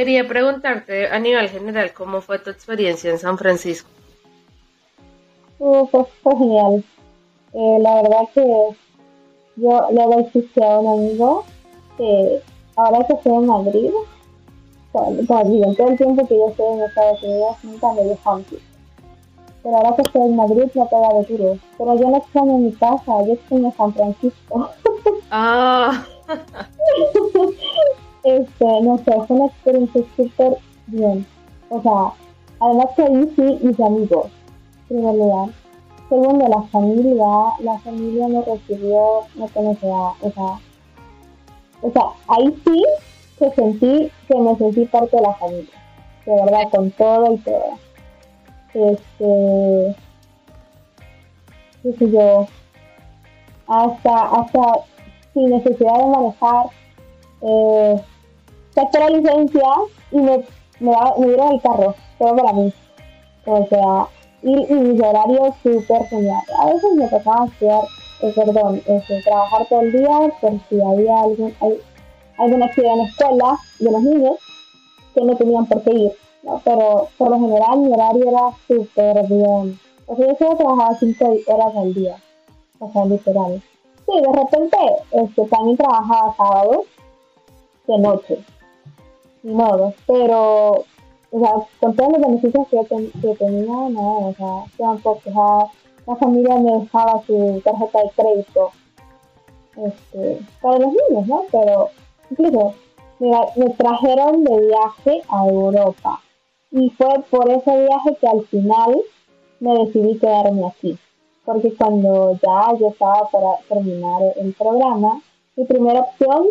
Quería preguntarte a nivel general cómo fue tu experiencia en San Francisco. Uh, fue genial. Eh, la verdad que yo le doy a un amigo que ahora que estoy en Madrid, todo el tiempo que yo estoy en Estados Unidos nunca me dejó aquí. Pero ahora que estoy en Madrid me pega de tiro. Pero yo no extraño mi casa, yo extraño San Francisco. Ah. este, no sé, fue una experiencia súper bien. O sea, además que ahí sí mis amigos, primer lugar. Segundo, la familia, la familia me recibió, no conocía, o sea, o sea, ahí sí que sentí que me sentí parte de la familia, de verdad, con todo y todo. Este, qué yo, hasta, hasta sin necesidad de manejar, eh, saqué la licencia y me, me, me dieron el carro, todo para mí. O sea, y, y mis horarios súper geniales. A veces me tocaba hacer, eh, perdón, este, trabajar todo el día por si había algún, hay, alguna actividad en la escuela de los niños que no tenían por qué ir. Pero por lo general mi horario era súper bien. O sea, yo solo trabajaba 5 horas al día. O sea, literal. Sí, de repente este, también trabajaba sábados de noche. Ni modo. Pero o sea, con todos los beneficios que, que tenía, no, o sea, tampoco, o sea, la familia me dejaba su tarjeta de crédito este, para los niños, ¿no? Pero incluso mira, me trajeron de viaje a Europa y fue por ese viaje que al final me decidí quedarme aquí, porque cuando ya yo estaba para terminar el programa, mi primera opción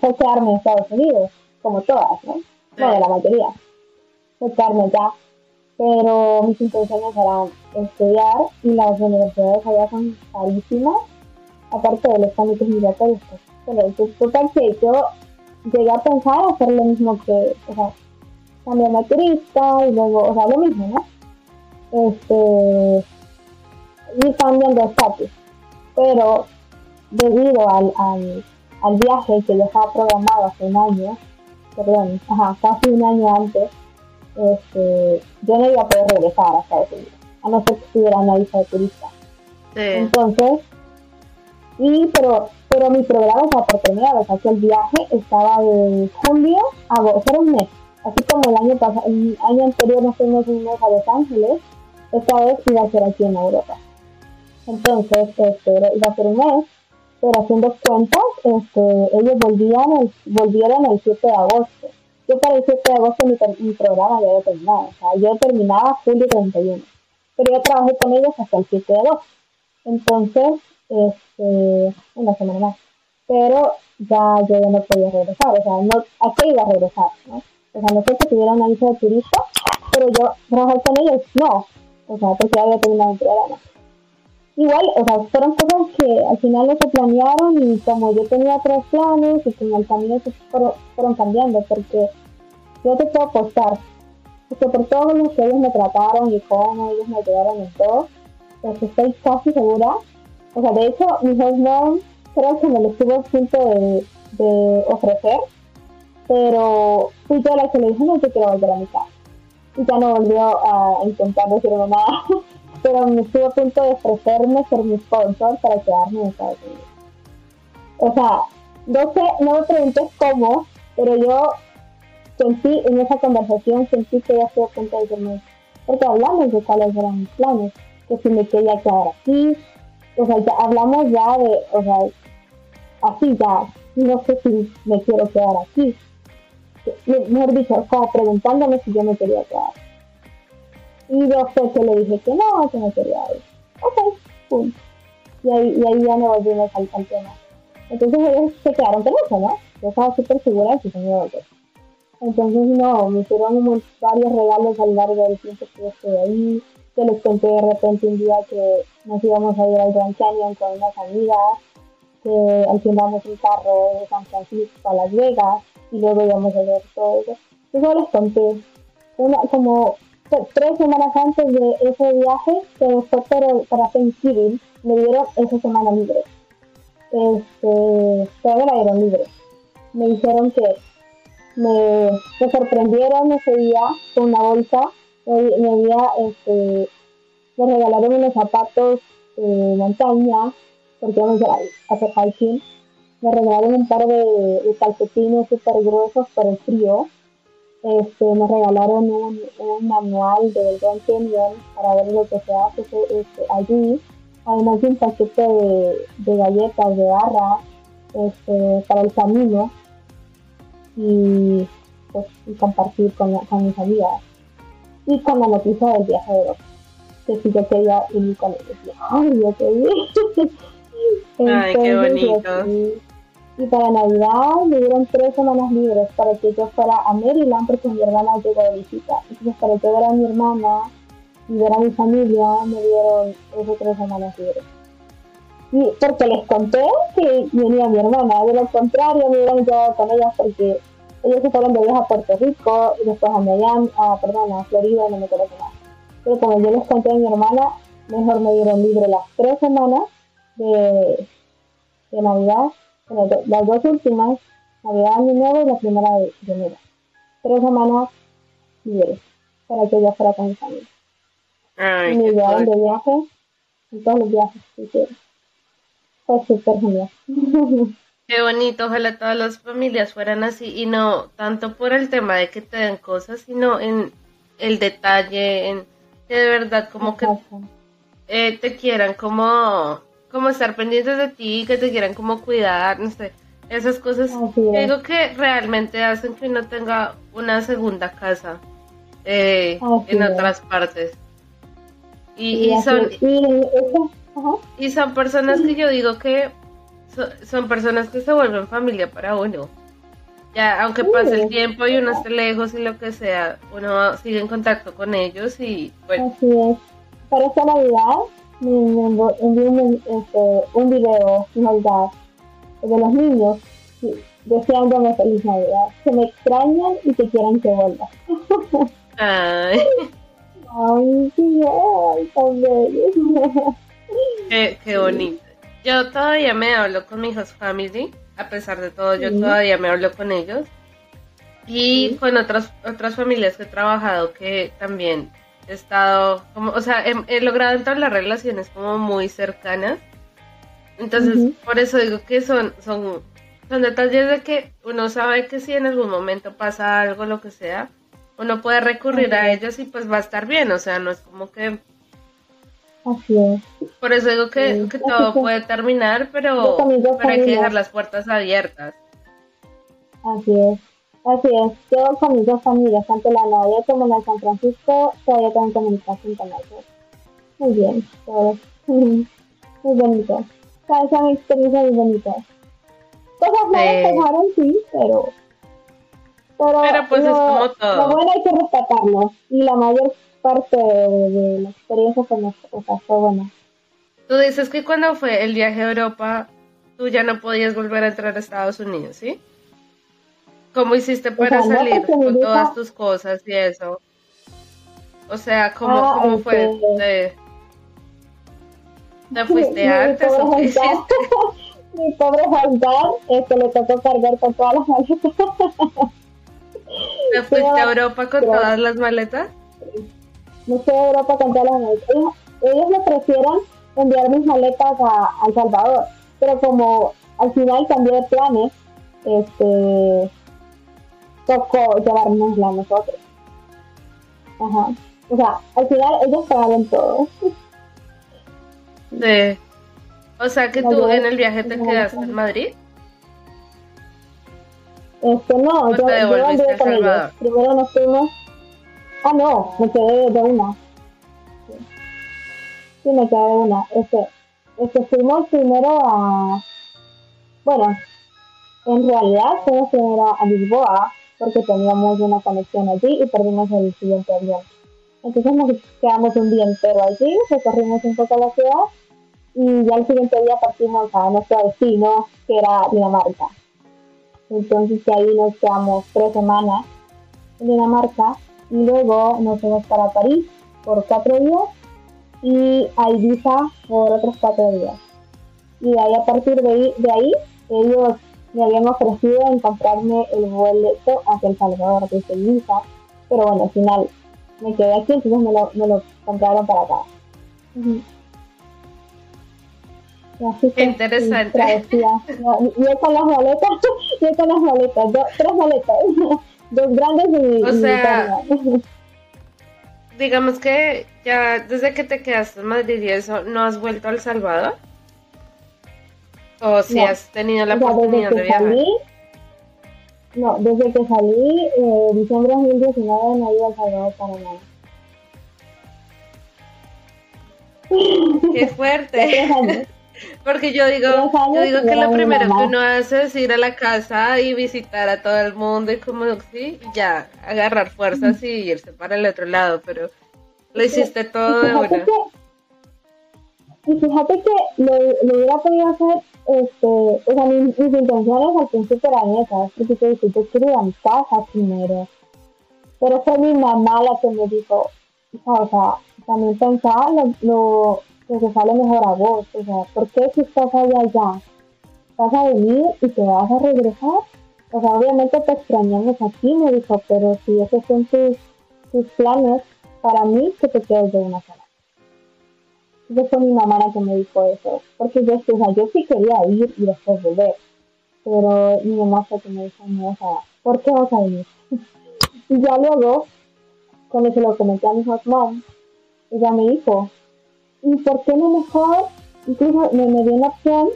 fue quedarme en Estados Unidos, como todas, ¿no? No, de la mayoría quedarme ya. Pero mis intenciones eran estudiar y las universidades allá son carísimas, aparte de los trámites migratorios. Pero disculpa que yo llegué a pensar hacer lo mismo que, o sea, cambiarme turista y luego, o sea, lo mismo, ¿no? Este, y cambiando de estatus. Pero debido al, al, al viaje que yo estaba programado hace un año, perdón, ajá, casi un año antes, este, yo no iba a poder regresar a Estados Unidos, a no ser que estuviera una visa de turista. Entonces, y pero, pero mi programa estaba por terminar, o sea que el viaje estaba de julio a agosto, era un mes. Así como el año pasado, el año anterior nos fuimos un mes a Los Ángeles, esta vez iba a ser aquí en Europa. Entonces, este, iba a ser un mes, pero haciendo cuentas, este, ellos volvían el, volvieron el 7 de agosto yo para el 7 de agosto mi, programa ya había terminado. O sea, yo terminaba julio 31. Pero yo trabajé con ellos hasta el 7 de agosto. Entonces, este, una semana más. Pero ya yo ya no podía regresar. O sea, no, ¿a qué iba a regresar? ¿no? O sea, no sé si tuviera una visa de turista, pero yo trabajé con ellos, no. O sea, porque ya había terminado el programa. Igual, o sea, fueron cosas que al final no se planearon y como yo tenía otros planes y en el camino se fueron, cambiando porque yo te puedo apostar que por todo lo que ellos me trataron y cómo ellos me ayudaron en todo, pues estoy casi segura. O sea, de hecho, mi husband creo que me lo estuvo a punto de, de, ofrecer, pero fui yo la que le dije, no te quiero volver a mi casa. Y ya no volvió a intentar decirme nada, pero me estuvo a punto de ofrecerme ser mi sponsor para quedarme en Estados Unidos. O sea, no sé, no me preguntes cómo, pero yo sentí en esa conversación, sentí que ya estuvo a punto de decirme, porque hablamos de cuáles eran mis planes, que si me quería quedar aquí, o sea, ya hablamos ya de, o sea, así ya, no sé si me quiero quedar aquí. Mejor dicho, como preguntándome si yo me quería quedar. Y yo sé que le dije que no, que me quería ir. Ok, pum. Y ahí, y ahí ya no volvimos al, tema. Entonces ellos se quedaron con eso, ¿no? Yo estaba súper segura de que se me iba a volver. Entonces, no, me hicieron varios regalos a lo largo del tiempo que yo estuve ahí. Se les conté de repente un día que nos íbamos a ir al Grand Canyon con unas amigas, que alquilamos un carro de San Francisco a Las Vegas y luego íbamos a ver todo eso. Yo les conté, una, como tres semanas antes de ese viaje, que fue para, para Thanksgiving, me dieron esa semana libre. Este, todavía la dieron libre. Me dijeron que me, sorprendieron ese día con una bolsa. Me, me, este, me regalaron unos zapatos de montaña, porque vamos a hacer hiking. Me regalaron un par de, de calcetines súper gruesos por el frío. Este, me regalaron un, un manual del Grand Canyon para ver lo que se hace este, allí. Además de un paquete de, de galletas de barra este, para el camino y, pues, y compartir con, con, mis amigas. Y con la noticia del viaje de Europa, que si yo quería ir con ellos. Ay, yo quería. Ay, qué bonito. Y para Navidad me dieron tres semanas libres para que yo fuera a Maryland porque mi hermana llegó de visita. Entonces para que ver a mi hermana y ver a mi familia me dieron esas tres semanas libres. Y porque les conté que venía mi hermana, de lo contrario me hubieran quedado con ellas porque ellos se fueron de viaje a Puerto Rico y después a Miami, a, perdón, a Florida no me acuerdo qué más. Pero como yo les conté a mi hermana, mejor me dieron libre las tres semanas de Navidad, bueno, las dos últimas, Navidad, Año Nuevo y la primera de, de enero. Tres semanas libres para que yo fuera con mi familia. Ay, y me llevaron de viaje en todos los viajes que hicieron. Fue súper genial. Qué bonito, ojalá todas las familias fueran así y no tanto por el tema de que te den cosas, sino en el detalle, en que de verdad como que eh, te quieran como, como estar pendientes de ti, que te quieran como cuidar, no sé, esas cosas es. digo que realmente hacen que uno tenga una segunda casa eh, en otras partes. Y, son, y eso, son personas que yo digo que so- son personas que se vuelven familia para uno. Ya, aunque pase el tiempo y uno esté lejos y lo que sea, uno sigue en contacto con ellos y bueno, Así es. Para esta Navidad envo- envió un, este, un video de Navidad de los niños deseándome feliz Navidad. Que me extrañan y que quieran que vuelva. ay, Ay, sí, ay, tan bello. qué, qué bonito. Yo todavía me hablo con mi host family, a pesar de todo, yo Sí. todavía me hablo con ellos. Y Sí. con otras otras familias que he trabajado que también he estado, como, o sea, he, he logrado entablar relaciones como muy cercanas. Entonces, por eso digo que son, son, son detalles de que uno sabe que si en algún momento pasa algo, lo que sea, uno puede recurrir a ellos y pues va a estar bien, o sea, no es como que Así es. por eso digo que, Sí, que así todo que- puede terminar, pero, pero hay que dejar las puertas abiertas. Así es. Así es. Yo con mis dos familias, tanto la de York como la de San Francisco, todavía tengo comunicación con ellos. Muy bien. todo. Muy bonito. Cada vez son experiencias muy bonitas. Cosas malas Sí. pasaron, sí, pero... Pero, Pero, pues, es lo, como todo. Lo bueno hay que rescatarlo. Y la mayor parte de, de la experiencia pues, nos- o sea, fue buena. Tú dices que cuando fue el viaje a Europa, tú ya no podías volver a entrar a Estados Unidos, ¿sí? ¿Cómo hiciste para sea, no, salir con todas tus cosas y eso? O sea, ¿cómo, Ah, cómo fue? este- ¿Te, te fuiste antes o qué hiciste? Mi pobre Juan este, le tocó cargar con todas las maletas. ¿Te fuiste a Europa con todas las maletas? me fui a Europa con todas las maletas. Ellos, ellos me ofrecieron enviar mis maletas a, a El Salvador, pero como al final cambié de planes, este, tocó llevárnosla nosotros. Ajá. O sea, al final ellos pagaron todo. Sí. O sea, que tú en el viaje te quedaste en Madrid. Este, no, ¿O yo, te yo anduve a con ellos. Primero nos fuimos. Ah, no, me quedé de una. Sí, Sí, me quedé de una. Este, este, fuimos primero a. Bueno, en realidad fuimos primero a Lisboa porque teníamos una conexión allí y perdimos el siguiente avión. Entonces nos quedamos un día entero allí, recorrimos un poco la ciudad y ya el siguiente día partimos a nuestro destino, que era Dinamarca. Entonces de ahí nos quedamos tres semanas en Dinamarca y luego nos fuimos para París por cuatro días y a Ibiza por otros cuatro días. Y ahí a partir de ahí ellos me habían ofrecido en comprarme el boleto hacia El Salvador desde Lisa, pero bueno, al final me quedé aquí, entonces me lo, me lo compraron para acá. Qué interesante. yo con las maletas, yo con las maletas, tres maletas, dos grandes y, o sea, digamos que ya desde que te quedaste en Madrid y eso, ¿no has vuelto a El Salvador? ¿O si has tenido la oportunidad de viajar? no, desde que salí, eh, diciembre de 2019 no he ido Salvador para nada. Qué fuerte. Porque yo digo, yo digo que lo primero que uno hace es ir a la casa y visitar a todo el mundo y como sí, ya agarrar fuerzas y irse para el otro lado, pero lo hiciste todo de una. Y fíjate que lo, lo, hubiera podido hacer, este, o sea, mis, intenciones al principio eran esas, porque yo, yo quiero ir a casa primero. Pero fue mi mamá la que me dijo, o sea, también pensaba lo, lo que te sale mejor a vos. O sea, ¿por qué si estás allá ya vas a venir y te vas a regresar? O sea, obviamente te extrañamos aquí, me dijo, pero si esos son tus, tus planes, para mí que te quedes de una sola. Yo fue mi mamá la que me dijo eso, porque yo, o sea, yo sí quería ir y después volver, pero mi mamá fue que me dijo, no, o sea, ¿por qué vas a venir? y ya luego, cuando se lo comenté a mi mom, ella me dijo, ¿y por qué no mejor? Incluso me, dio una opción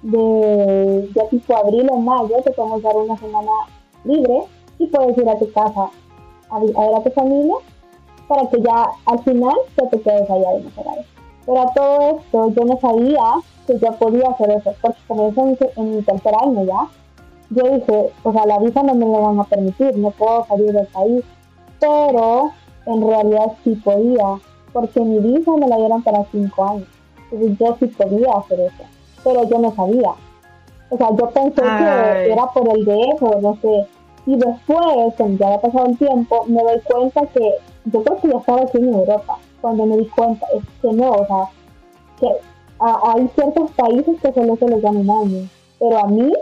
de ya tipo abril o mayo, te podemos dar una semana libre y puedes ir a tu casa a, ver a tu familia para que ya al final ya te quedes allá de Monterrey. Pero a todo esto yo no sabía que yo podía hacer eso, porque como eso en, en mi tercer año ya, yo dije, o sea, la visa no me lo van a permitir, no puedo salir del país, pero en realidad sí podía, porque mi visa me la dieron para cinco años. Entonces yo sí podía hacer eso, pero yo no sabía. O sea, yo pensé que era por el de eso, no sé. Y después, cuando ya había pasado el tiempo, me doy cuenta que yo creo que ya estaba aquí en Europa. Cuando me di cuenta, es que no, o sea, que hay ciertos países que solo se les dan un año, pero a mí,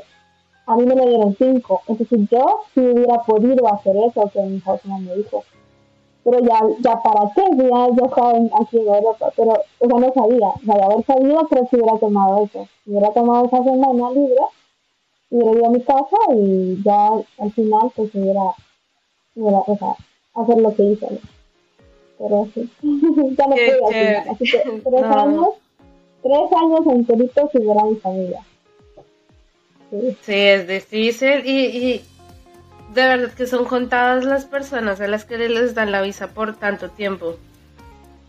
a mí me lo dieron cinco. Entonces yo sí hubiera podido hacer eso que mi husband me dijo. Pero ya, ya para qué, ya yo estaba aquí en Europa, pero eso no sabía, o sea, de haber sabido creo que hubiera tomado eso, hubiera tomado esa semana libre, hubiera ido a mi casa y ya al final pues hubiera o sea, hacer lo que hice, pero sí, ya no final, así que tres años, tres años enteritos y ver a mi familia. Sí. sí, es difícil y, y de verdad que son contadas las personas a las que les dan la visa por tanto tiempo.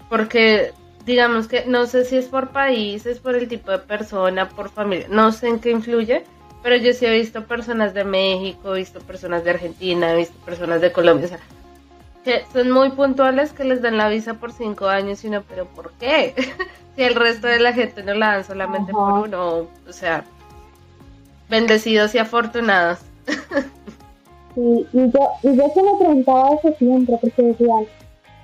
Porque digamos que no sé si es por país, es por el tipo de persona, por familia, no sé en qué influye, pero yo sí he visto personas de México, he visto personas de Argentina, he visto personas de Colombia, o sea, que son muy puntuales que les dan la visa por cinco años y no, pero ¿por qué? si el resto de la gente no la dan solamente por uno, o sea, bendecidos y afortunados. Y, y, yo, y yo se me preguntaba eso siempre, porque decían,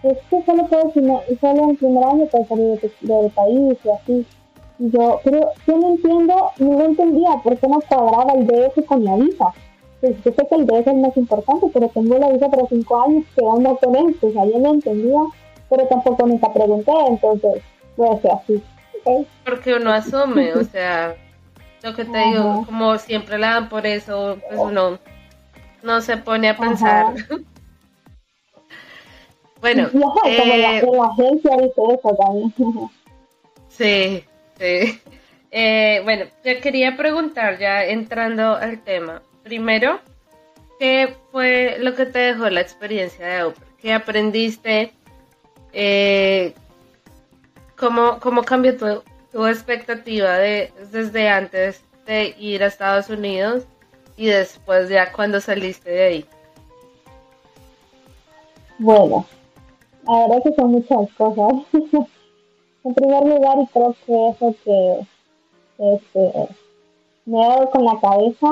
es que solo puedes, solo en primer año puedes salir del país y así. Y yo, pero yo no entiendo, no entendía por qué no cuadraba el DF con la visa. Pues yo sé que el DF es el más importante, pero tengo la visa por cinco años, ¿qué onda con? O sea, yo no entendía, pero tampoco nunca pregunté, entonces, puede ser así. Porque uno asume, o sea, lo que te digo, como siempre la dan por eso, pues uno no se pone a pensar. bueno, eh, la, agencia dice eso también. sí, sí. Eh, bueno, te quería preguntar ya entrando al tema. Primero, ¿qué fue lo que te dejó la experiencia de Oprah? ¿Qué aprendiste? Eh, ¿cómo, ¿Cómo cambió tu, tu expectativa de, desde antes de ir a Estados Unidos y después ya cuando saliste de ahí? Bueno, ahora que son muchas cosas. en primer lugar, creo que eso que este, me ha dado con la cabeza,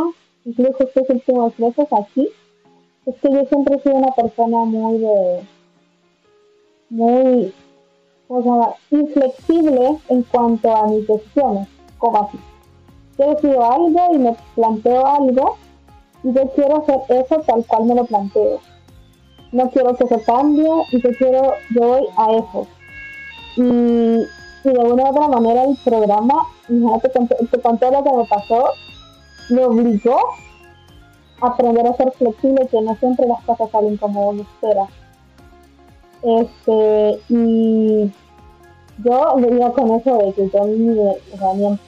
incluso estos últimos meses aquí, es que yo siempre he sido una persona muy de, muy, o sea, inflexible en cuanto a mis decisiones, como así. yo decido algo y me planteo algo y yo quiero hacer eso tal cual me lo planteo. No quiero que se cambie y yo quiero, yo voy a eso. Y, de una u otra manera el programa, imagínate con, con todo lo que me pasó, me obligó a aprender a ser flexible, que no siempre las cosas salen como uno espera. Este, y yo iba con eso de que yo ni, o en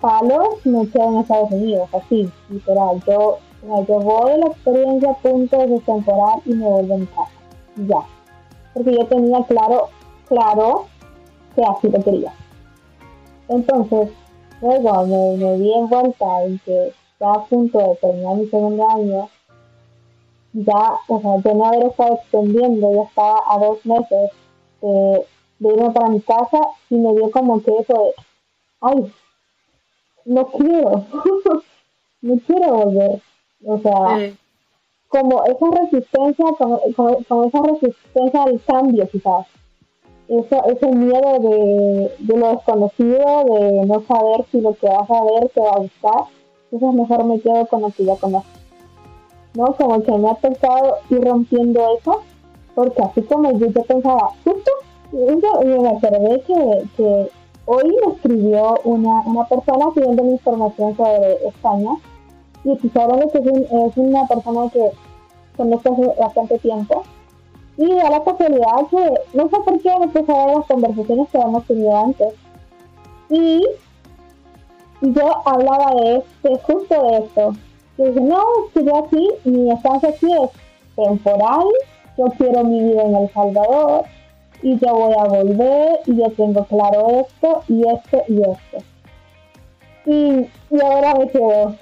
palos me quedo en Estados Unidos, así, literal. Yo, yo voy a la experiencia, punto de temporal y me vuelvo a mi casa. Ya. Porque yo tenía claro, claro que así lo quería. Entonces, luego me, me vi envuelta en que estaba a punto de terminar mi segundo año, ya, o sea, de no haber estado extendiendo, ya estaba a dos meses de de irme para mi casa y me dio como que eso de, ay, no quiero, no quiero volver. O sea, como esa resistencia, como, como, esa resistencia al cambio quizás. Eso, ese miedo de, de lo desconocido, de no saber si lo que vas a ver te va a gustar. Entonces mejor me quedo con lo que ya conozco. ¿No? Como que me ha tocado ir rompiendo eso, porque así como yo, yo pensaba, justo me acordé que, hoy me escribió una, una persona pidiendo información sobre España y quizá que es, una persona que conozco hace bastante tiempo y da la casualidad que no sé por qué puse a las conversaciones que habíamos tenido antes y yo hablaba de este, justo de esto y dije no, yo aquí, mi estancia aquí es temporal yo quiero mi vida en El Salvador y yo voy a volver y yo tengo claro esto y esto y esto. Y, y ahora me quedo,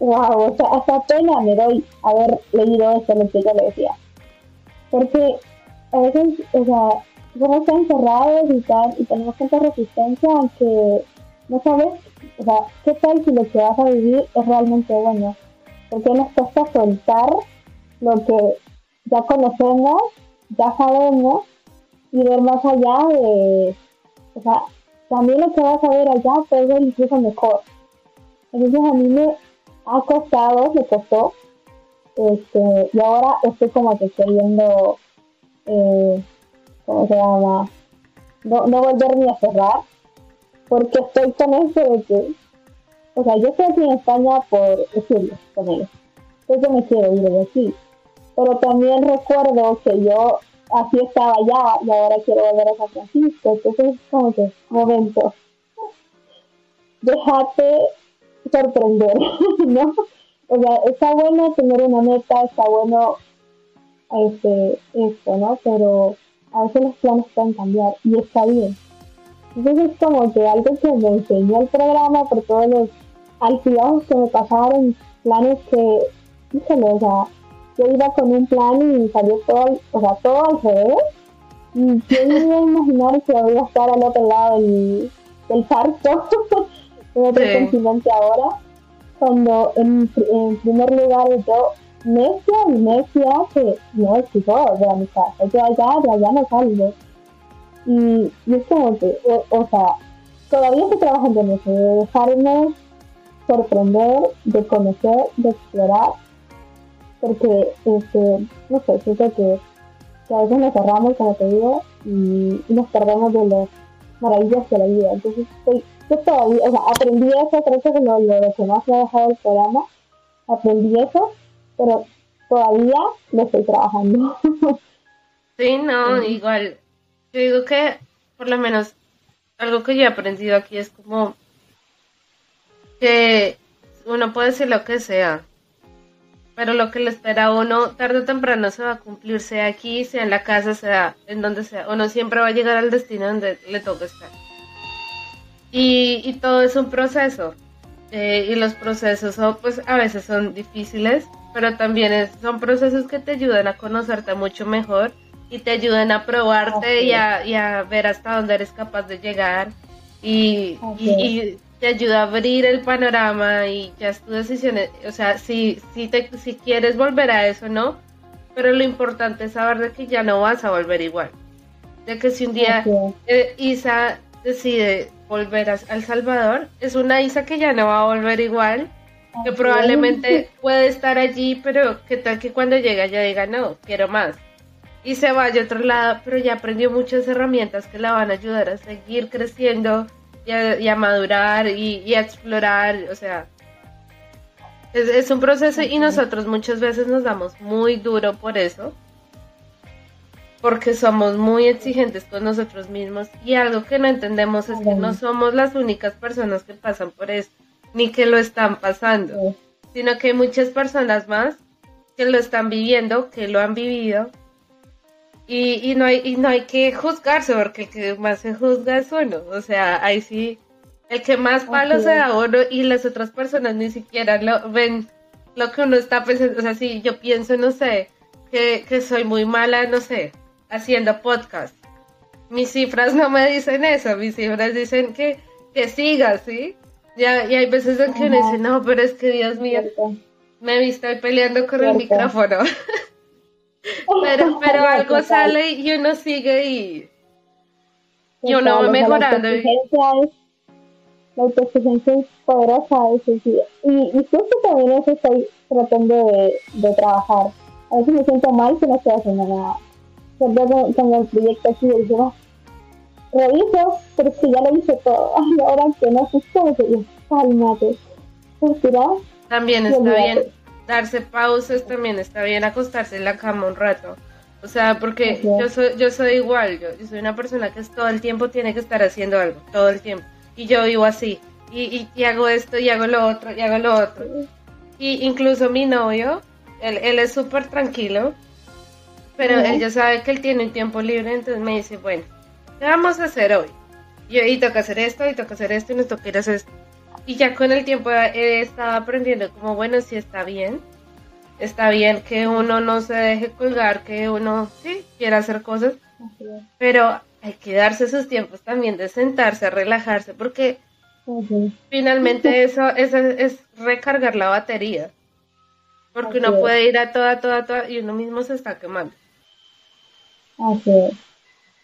wow, o hasta pena me doy haber leído esto, lo que yo le decía. Porque a veces, o sea, somos tan encerrados y tal, y tenemos tanta resistencia que no sabes, o sea, qué tal si lo que vas a vivir es realmente bueno. Porque nos cuesta soltar lo que ya conocemos, ya sabemos, y ver más allá de, o sea, también lo que vas a ver allá puede ser incluso mejor. Entonces a mí me ha costado, me costó, este, y ahora estoy como que queriendo, eh, ¿cómo se llama? No, no volver ni a cerrar, porque estoy con eso de que, o sea, yo estoy aquí en España por decirlo con ellos, entonces me quiero ir de aquí, pero también recuerdo que yo así estaba ya y ahora quiero volver a San Francisco. Entonces es como que, momento, déjate sorprender, ¿no? O sea, está bueno tener una meta, está bueno este, esto, ¿no? Pero a veces los planes pueden cambiar y está bien. Entonces es como que algo que me enseñó el programa por todos los altibajos que me pasaron, planes que, híjole, o sea, yo iba con un plan y salió todo, o sea, todo al revés. Y yo no iba a imaginar que voy a estar al otro lado del, del parto, en otro continente ahora, cuando en, primer lugar yo necia y necia que no, chicos, de mi casa, yo allá, de allá no salgo. Y, y es como que, o, sea, todavía estoy trabajando en eso, de dejarme sorprender, de conocer, de explorar porque, este, no sé, siento que, que a veces nos cerramos, como te digo, y, nos perdemos de las maravillas de la vida. Entonces, estoy, yo todavía, o sea, aprendí eso, creo que lo, lo que más me ha dejado el programa, aprendí eso, pero todavía lo estoy trabajando. sí, no, igual, yo digo que, por lo menos, algo que yo he aprendido aquí es como que uno puede decir lo que sea, pero lo que le espera a uno tarde o temprano se va a cumplir, sea aquí, sea en la casa, sea en donde sea. Uno siempre va a llegar al destino donde le toca estar. Y, y todo es un proceso. Eh, y los procesos son, pues a veces son difíciles, pero también son procesos que te ayudan a conocerte mucho mejor y te ayudan a probarte y a, y a, ver hasta dónde eres capaz de llegar. Y, y, te ayuda a abrir el panorama y ya es tu decisión. O sea, si, si, te, si quieres volver a eso, no. Pero lo importante es saber de que ya no vas a volver igual. De que si un día eh, Isa decide volver a El Salvador, es una Isa que ya no va a volver igual, que probablemente puede estar allí, pero que tal que cuando llega ya diga, no, quiero más. Y se vaya a otro lado, pero ya aprendió muchas herramientas que la van a ayudar a seguir creciendo y a, madurar y, a explorar, o sea, es, es un proceso y nosotros muchas veces nos damos muy duro por eso porque somos muy exigentes con nosotros mismos y algo que no entendemos es que no somos las únicas personas que pasan por esto, ni que lo están pasando, sino que hay muchas personas más que lo están viviendo, que lo han vivido. Y, no, hay, y no hay que juzgarse porque el que más se juzga es uno, o sea, ahí sí, el que más palos se da uno y las otras personas ni siquiera lo ven lo que uno está pensando, o sea, si yo pienso, no sé, que, que soy muy mala, no sé, haciendo podcast. Mis cifras no me dicen eso, mis cifras dicen que, que siga, ¿sí? Ya, y hay veces en que uno dice, no, pero es que Dios mío, me visto peleando con el micrófono. pero pero algo sale y uno sigue y, y uno va mejorando. La autoexigencia es poderosa Y, y justo también eso estoy tratando de, de trabajar. A veces me siento mal si no estoy haciendo nada con, con el proyecto dijimos, reviso, pero si ya lo hice todo. Y ahora que no yo, cálmate. También está bien darse pausas, también está bien acostarse en la cama un rato. O sea, porque yo soy, yo soy igual, yo, soy una persona que es, todo el tiempo tiene que estar haciendo algo, todo el tiempo. Y yo vivo así, y, y, hago esto, y hago lo otro, y hago lo otro. Y incluso mi novio, él, él es súper tranquilo, pero él ya sabe que él tiene un tiempo libre, entonces me dice, bueno, ¿qué vamos a hacer hoy? Y, y toca hacer esto, y toca hacer esto, y nos toca ir a hacer esto. Y ya con el tiempo he estado aprendiendo como, bueno, si está bien, está bien que uno no se deje colgar, que uno sí quiera hacer cosas, pero hay que darse sus tiempos también de sentarse, a relajarse, porque finalmente eso, eso, es recargar la batería. Porque uno puede ir a toda, toda, toda y uno mismo se está quemando.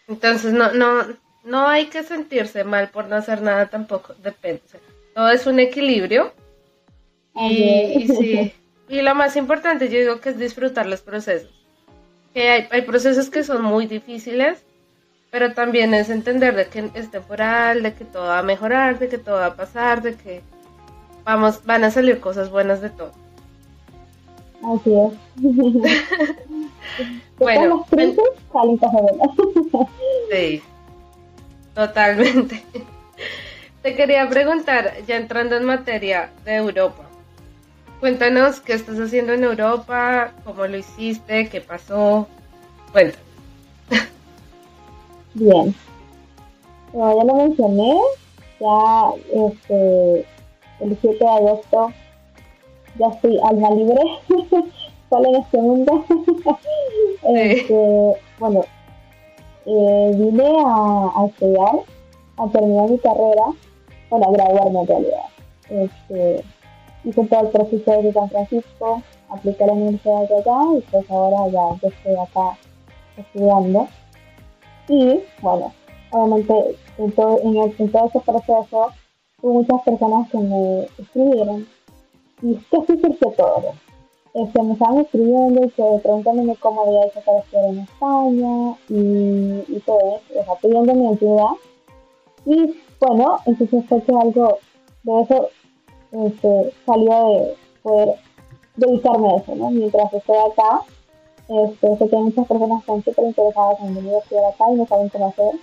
Entonces no, no, no hay que sentirse mal por no hacer nada tampoco, depende. todo es un equilibrio. Y, sí, y lo más importante yo digo que es disfrutar los procesos. Que hay, hay procesos que son muy difíciles, pero también es entender de que es temporal, de que todo va a mejorar, de que todo va a pasar, de que vamos, van a salir cosas buenas de todo. Así es. bueno, sí, totalmente. Te quería preguntar, ya entrando en materia de Europa, cuéntanos qué estás haciendo en Europa, cómo lo hiciste, qué pasó, cuéntanos. Bien, como ya lo mencioné, ya este, el 7 de agosto ya estoy alma libre sola en este mundo. este, bueno, eh, vine a, a, estudiar, a terminar mi carrera, bueno, a graduarme en realidad. Este, hice todo el proceso de San Francisco, apliqué a la universidad de allá y pues ahora ya, estoy acá estudiando. Y bueno, obviamente en todo, en, el, en todo ese proceso hubo muchas personas que me escribieron y casi surgió todo. Este, me estaban escribiendo y que preguntándome cómo había hecho para estudiar en España y, y todo eso, o pidiendo mi ayuda. Y bueno, entonces fue que algo de eso este, salió de poder dedicarme a eso, ¿no? Mientras estoy acá, este, sé que hay muchas personas que están súper interesadas en venir a estudiar acá y no saben cómo hacer.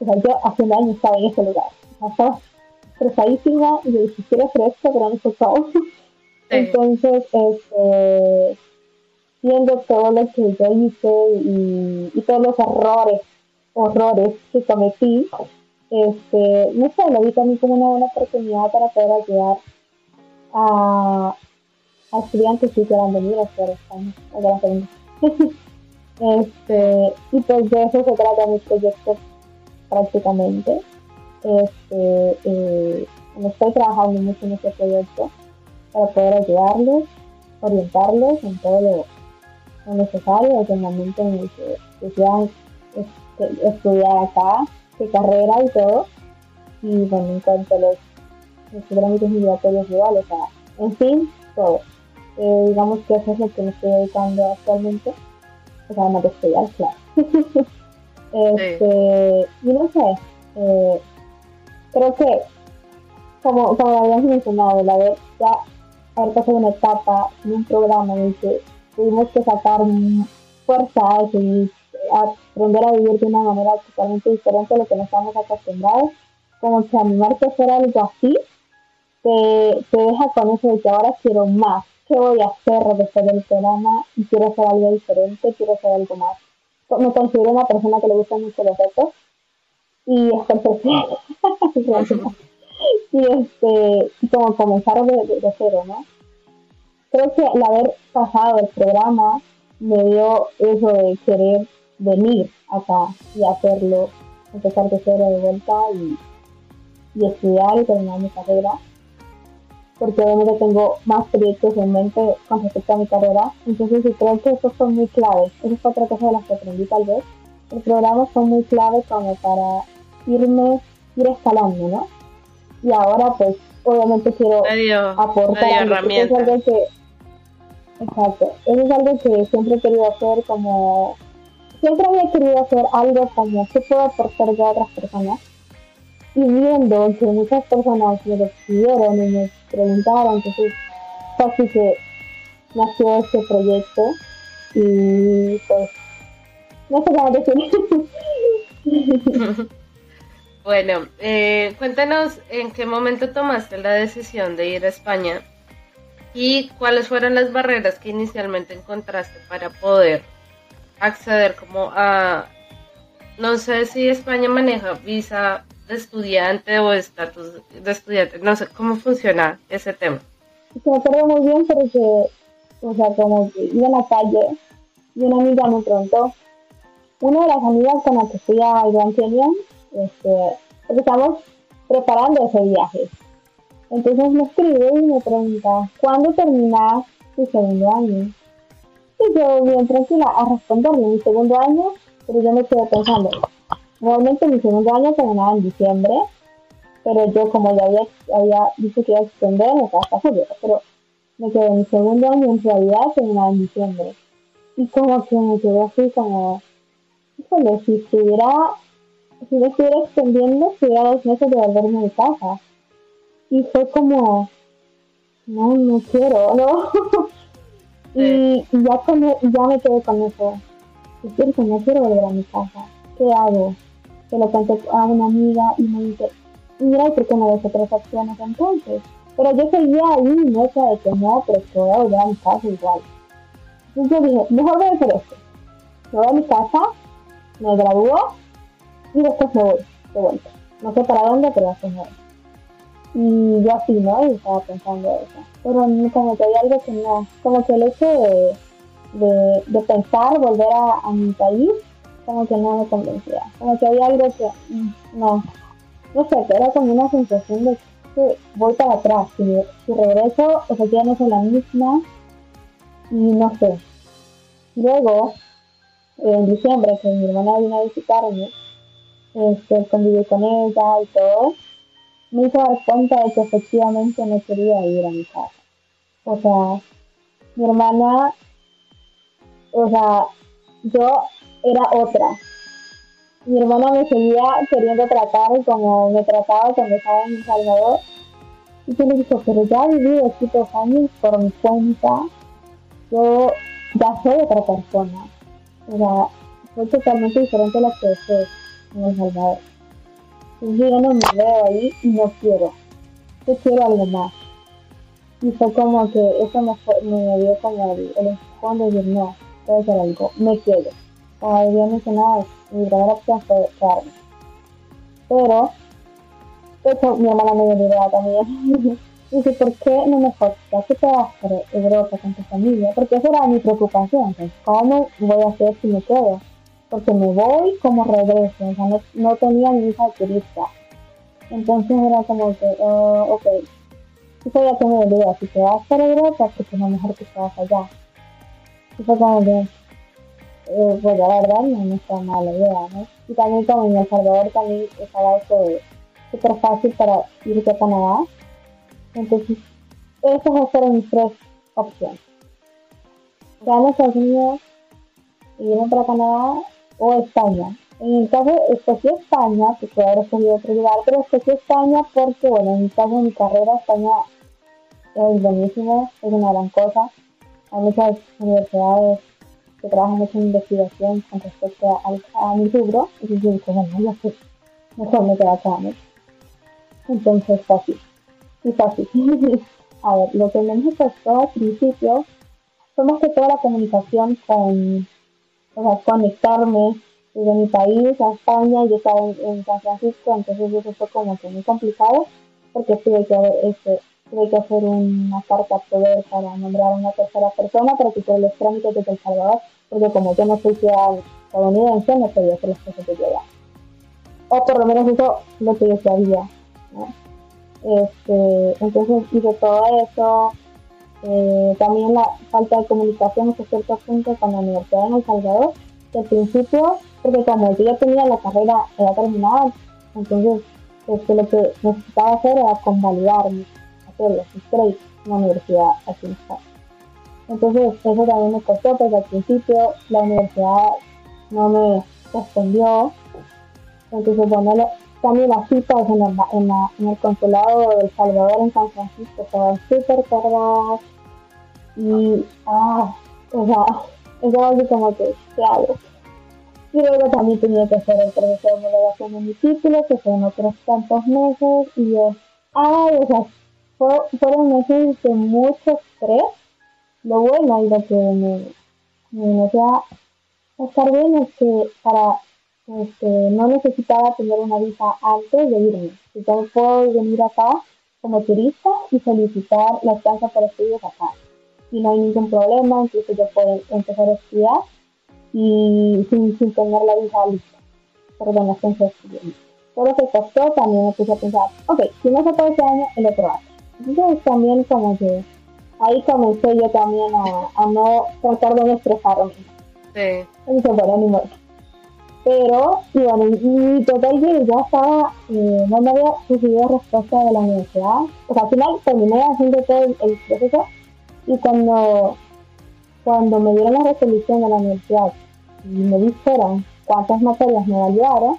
O sea, yo hace un año estaba en ese lugar. O sea, estresadísima y yo dije, quiero hacer esto, pero no sé cómo. Entonces, este, viendo todo lo que yo hice y, y todos los errores, horrores que cometí, este, no sé, lo vi también como una buena oportunidad para poder ayudar a, a estudiantes que quieran venir a estudiar España, este, y pues de eso se trata mi proyecto prácticamente. Este, eh, estoy trabajando mucho en este proyecto para poder ayudarles, orientarles en todo lo, necesario desde el momento en el que quieran estudiar acá, qué carrera y todo. y bueno, en cuanto a los, los trámites migratorios igual, o sea, en fin, todo. Eh, digamos que eso es lo que me estoy dedicando actualmente, o sea, no de estudiar, claro. este, y no sé, eh, creo que, como, como habíamos mencionado, la haber ya haber pasado una etapa en un programa en el que tuvimos que sacar fuerzas y aprender a vivir de una manera totalmente diferente a lo que nos estamos acostumbrados, como que animarte a hacer algo así, te, te deja con eso de que ahora quiero más, ¿qué voy a hacer después del programa? Y quiero hacer algo diferente, quiero hacer algo más. Me considero una persona que le gustan mucho los retos y es y este como comenzar de, cero, ¿no? Creo que el haber pasado el programa me dio eso de querer venir acá y hacerlo, empezar de cero de vuelta y, y estudiar y terminar mi carrera. Porque obviamente tengo más proyectos en mente con respecto a mi carrera. Entonces creo que esos son muy claves. Esa es otra cosa de las que aprendí tal vez. Los programas son muy claves como para irme, ir escalando, ¿no? Y ahora pues obviamente quiero aportar. Medio es que, exacto. Eso es algo que siempre he querido hacer como siempre había querido hacer algo como que puedo aportar yo a otras personas. Y viendo que muchas personas me lo pidieron y me preguntaron, entonces casi que nació este proyecto y pues no sé cómo decir. bueno, eh, cuéntanos en qué momento tomaste la decisión de ir a España y cuáles fueron las barreras que inicialmente encontraste para poder acceder como a, no sé si España maneja visa de estudiante o estatus de estudiante, no sé cómo funciona ese tema. Me acuerdo muy bien porque, o sea, como que iba en la calle y una amiga me preguntó, una de las amigas con la que fui a Canyon, este, estamos preparando ese viaje. Entonces me escribe y me pregunta, ¿cuándo terminas tu segundo año? Y yo bien tranquila a responderle mi segundo año, pero yo me quedé pensando, realmente mi segundo año terminaba en diciembre, pero yo como ya había, dicho que iba a extender, me estaba segura, pero me quedé mi segundo año en realidad terminaba en diciembre. Y como que me quedé así como, si estuviera, si me estuviera extendiendo, estuviera dos meses de volverme a mi casa. Y fue como, no, no quiero, no. Y, ya, con, e, ya me quedé con eso. Es cierto, no quiero volver a mi casa. ¿Qué hago? Se lo conté a una amiga y me dice, mira, ¿y por qué no ves otras opciones entonces? Pero yo seguía ahí, no sé de que no, pero que voy a volver a mi casa igual. Entonces yo dije, mejor voy a hacer esto. Me voy a mi casa, me gradúo y después me voy de vuelta. No sé para dónde, pero después me voy. Y yo así, ¿no? Estaba pensando eso. Pero como que había algo que no, como que el hecho de, de, de pensar volver a, mi país, como que no me convencía. Como que había algo que, mm, no, no sé, era como una sensación de que voy para atrás. Si, si regreso, efectivamente es la misma y no sé. Luego, en diciembre, que mi hermana vino a visitarme, este, conviví con ella y todo, me hizo dar cuenta de que efectivamente no quería ir a mi casa. O sea, mi hermana, o sea, yo era otra. Mi hermana me seguía queriendo tratar como me trataba cuando estaba en Salvador. Y yo le dije, pero ya aquí dos años por mi cuenta. Yo ya soy otra persona. O sea, soy totalmente diferente a la que soy en El Salvador yo no me veo ahí y no quiero. Yo quiero algo más. Y fue como que eso me, me dio como el, el empujón de decir, no, puede ser algo, me quedo. Como había mencionado, mi primera opción fue quedarme. Pero, de hecho, mi hermana me dio idea también. Dice, ¿por qué no mejor? Que te vas por Europa con tu familia, porque esa era mi preocupación. Entonces, ¿cómo voy a hacer si me quedo? Porque me voy como regreso, o sea, no, no tenía ni hija turista. Entonces era como que, uh, ok, sí sabía que me dolía, si te vas para Europa, pues es mejor que te vas allá. Y fue como que, eh, pues la verdad no, no está mala idea, ¿no? Y también como en El Salvador también estaba súper fácil para irse a Canadá. Entonces, esas fueron mis tres opciones. Quedan los Estados Unidos, irme para Canadá o España. En el caso, escogí España, que puede haber escogido otro lugar, pero escogí España porque, bueno, en mi caso, en mi carrera, España es buenísimo, es una gran cosa. Hay muchas universidades que trabajan mucho en investigación con respecto a, mi rubro, y yo dije, bueno, ya sé, mejor me queda acá, ¿no? Entonces, fácil. Y fácil. a ver, lo que me costó al principio fue más que toda la comunicación con, o sea, conectarme desde mi país a España, yo estaba en, San Francisco, entonces eso fue como que muy complicado, porque tuve que, este, tuve que hacer una carta poder para nombrar a una tercera persona para que los trámites de El Salvador, porque como yo no soy ciudadano estadounidense, no podía hacer las cosas de allá. O por lo menos eso lo que yo sabía. Este, entonces hice todo eso, eh, también la falta de comunicación hasta cierto punto con la Universidad de El Salvador, que al principio porque como yo ya tenía la carrera ya terminada, entonces este, lo que necesitaba hacer era convalidarme, hacer los créditos en la universidad aquí en. Entonces eso también me costó porque al principio la universidad no me respondió. Entonces bueno, también las citas en, en, en, el consulado de El Salvador en San Francisco estaban súper cargadas y ah, o sea, eso así como que, ¿qué hago? Y luego también tenía que hacer el proceso de homologación de mi título, que fueron otros tantos meses. Y yo, ay, o sea, fueron meses de mucho estrés. Lo bueno y lo que me, me hacía estar bien es que para este, no necesitaba tener una visa antes de irme. Yo puedo venir acá como turista y solicitar la estancia para estudios acá. Y no hay ningún problema, incluso yo puedo empezar a estudiar y sin, sin tener la visa lista. Perdón, la ciencia estudiante. Todo que costó también me puse a pensar, ok, si no se puede este año, el otro año. Entonces también como que ahí comencé yo también a, a no tratar de estresarme. Sí. Entonces, bueno, ni modo. Pero, y bueno, y total que ya estaba, eh, no me había recibido respuesta de la universidad. O sea, al final terminé haciendo todo el, proceso y cuando cuando me dieron la resolución de la universidad y me dijeron cuántas materias me validaron,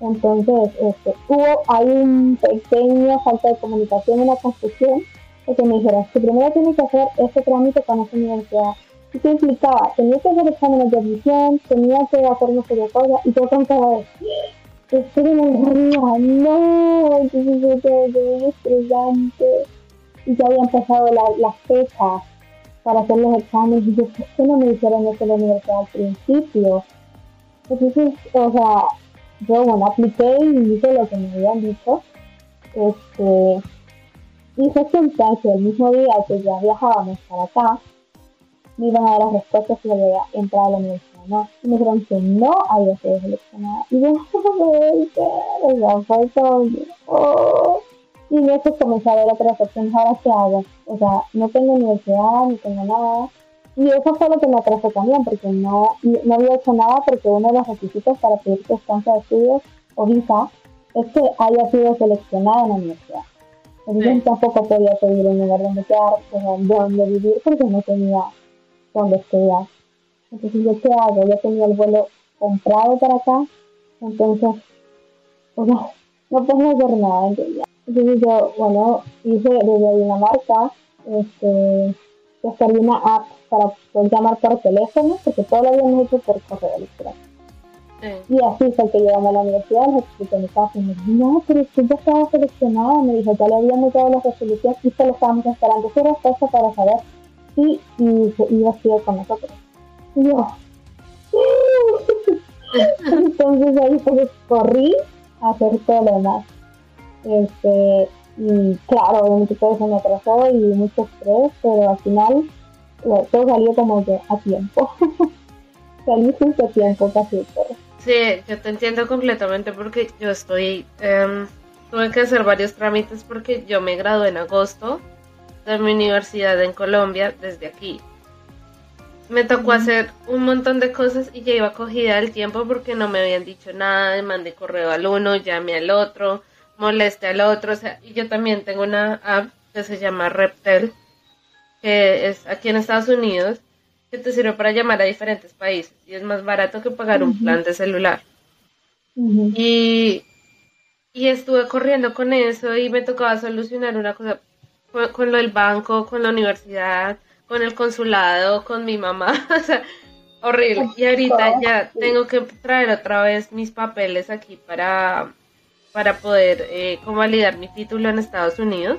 entonces este, hubo hay un pequeño falta de comunicación en la construcción porque me dijeron que primero tiene que hacer este trámite con esa universidad qué implicaba tenía que hacer exámenes de admisión tenía que hacer una serie de cosas y yo pensaba estoy en el no entonces fue muy estresante y ya había empezado las la fechas para hacer los exámenes. Y yo, ¿por qué no me dijeron eso en la universidad al principio? Entonces, o sea, yo, bueno, apliqué y hice lo que me habían dicho. Este, hice que el mismo día que ya viajábamos para acá, me iban a dar las respuestas si había entrado a la universidad, ¿no? Y me dijeron que no había sido seleccionada. Y yo, o sea, fue todo, oh. Y después comencé a ver otras opciones, ahora qué hago. O sea, no tengo universidad, no tengo nada. Y eso fue lo que me atrasó también, porque no, no había hecho nada, porque uno de los requisitos para pedir tu estancia de estudios o visa es que haya sido seleccionada en la universidad. Entonces tampoco podía pedir un lugar donde quedar, o sea, donde vivir, porque no tenía donde estudiar. Entonces, ¿yo qué hago? Ya tenía el vuelo comprado para acá, entonces, o sea, no puedo hacer nada, entonces entonces yo, bueno, hice desde Dinamarca, este, descargué una app para poder llamar por teléfono, porque todo lo habíamos hecho por correo electrónico. Y así fue que llegamos a la universidad, les expliqué mi caso y me dijo, no, pero es que ya estaba seleccionada, me dijo, ya le habíamos dado la resolución y solo estábamos esperando su respuesta para saber si iba a con nosotros. Y entonces ahí pues corrí a hacer todo. Este, y claro, obviamente todo eso me atrasó y mucho estrés, pero al final todo salió como que a tiempo. Salí justo a tiempo, casi todo. Sí, yo te entiendo completamente porque yo estoy, em, tuve que hacer varios trámites porque yo me gradué en agosto de mi universidad en Colombia desde aquí. Me tocó hacer un montón de cosas y ya iba cogida el tiempo porque no me habían dicho nada, mandé correo al uno, llamé al otro, moleste al otro. O sea, y yo también tengo una app que se llama Reptel, que es aquí en Estados Unidos, que te sirve para llamar a diferentes países y es más barato que pagar un plan de celular. Y y estuve corriendo con eso y me tocaba solucionar una cosa con, lo del banco, con la universidad, con el consulado, con mi mamá, o sea, horrible. Y ahorita ya tengo que traer otra vez mis papeles aquí para, para poder eh, convalidar mi título en Estados Unidos.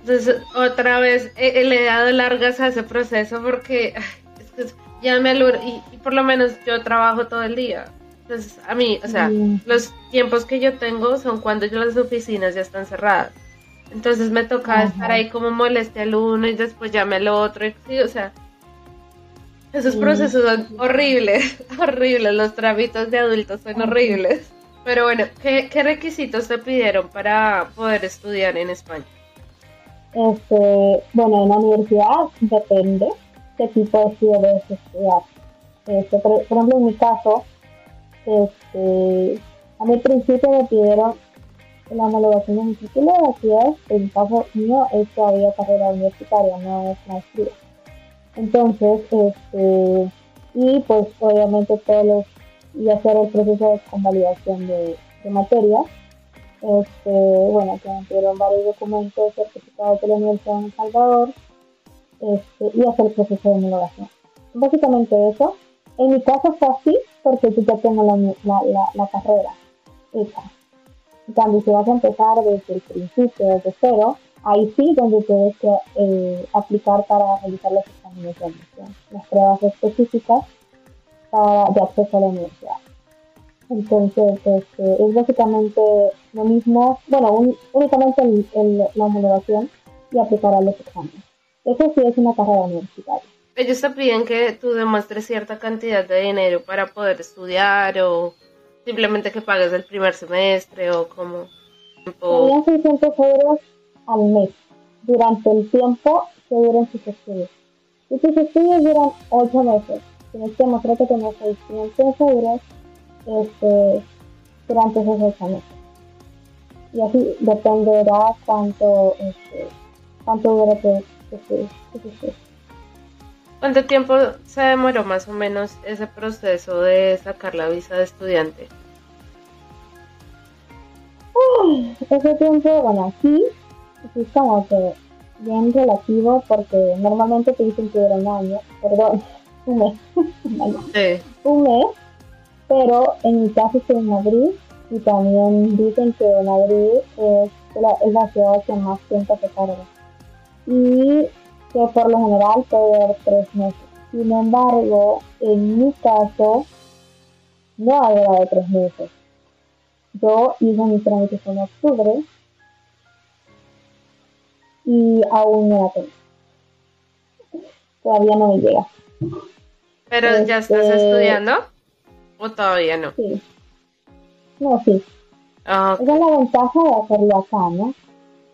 Entonces, otra vez eh, le he dado largas a ese proceso porque es que ya me alur y, y por lo menos yo trabajo todo el día. Entonces, a mí, o sea, los tiempos que yo tengo son cuando las oficinas ya están cerradas. Entonces me toca estar ahí como moleste al uno y después llame al otro. sí, o sea, esos procesos son horribles, horribles. Los trámites de adultos son horribles. Pero bueno, ¿qué, requisitos te pidieron para poder estudiar en España? Este, bueno, en la universidad depende qué tipo de estudio debes estudiar. Este, por, ejemplo, en mi caso, este, a mi principio me pidieron la homologación de mi título de en el caso mío es todavía carrera universitaria, no es maestría. Entonces, este, y pues obviamente todos los, y hacer el proceso de convalidación de, de materias. Este, bueno, que me pidieron varios documentos certificados de la Universidad de El Salvador este, y hacer el proceso de homologación. Básicamente eso. En mi caso fue así porque yo ya tengo la, la, la, carrera hecha. Cuando si vas a empezar desde el principio, desde cero, ahí sí donde tienes que eh, aplicar para realizar los exámenes de admisión, las pruebas específicas para, de acceso a la universidad. Entonces, este, es básicamente lo mismo, bueno, únicamente la homologación y aplicar a los exámenes. Eso sí es una carrera universitaria ellos te piden que tú demuestres cierta cantidad de dinero para poder estudiar o simplemente que pagues el primer semestre o como... Serían 600 euros al mes durante el tiempo que duran sus estudios. Y tus estudios duran 8 meses. Tienes que demostrar que tienes 600 euros este, durante esos 8 meses. Y así dependerá cuánto, este, cuánto dure tu, estudio. ¿Cuánto tiempo se demoró más o menos ese proceso de sacar la visa de estudiante? Ese tiempo, bueno, aquí es como que bien relativo porque normalmente te dicen que dura un año, perdón, un mes, sí. un mes, pero en mi caso estoy en Madrid y también dicen que Madrid es la, es la ciudad que más tiempo se carga. Y que por lo general puede durar tres meses. Sin embargo, en mi caso, no ha durado tres meses. Yo hice mi trámite en octubre y aún no la tengo. Todavía no me llega. ¿Pero ya estás este, estudiando? ¿O todavía no? Sí. No, sí. Esa es la ventaja de hacerlo acá, ¿no?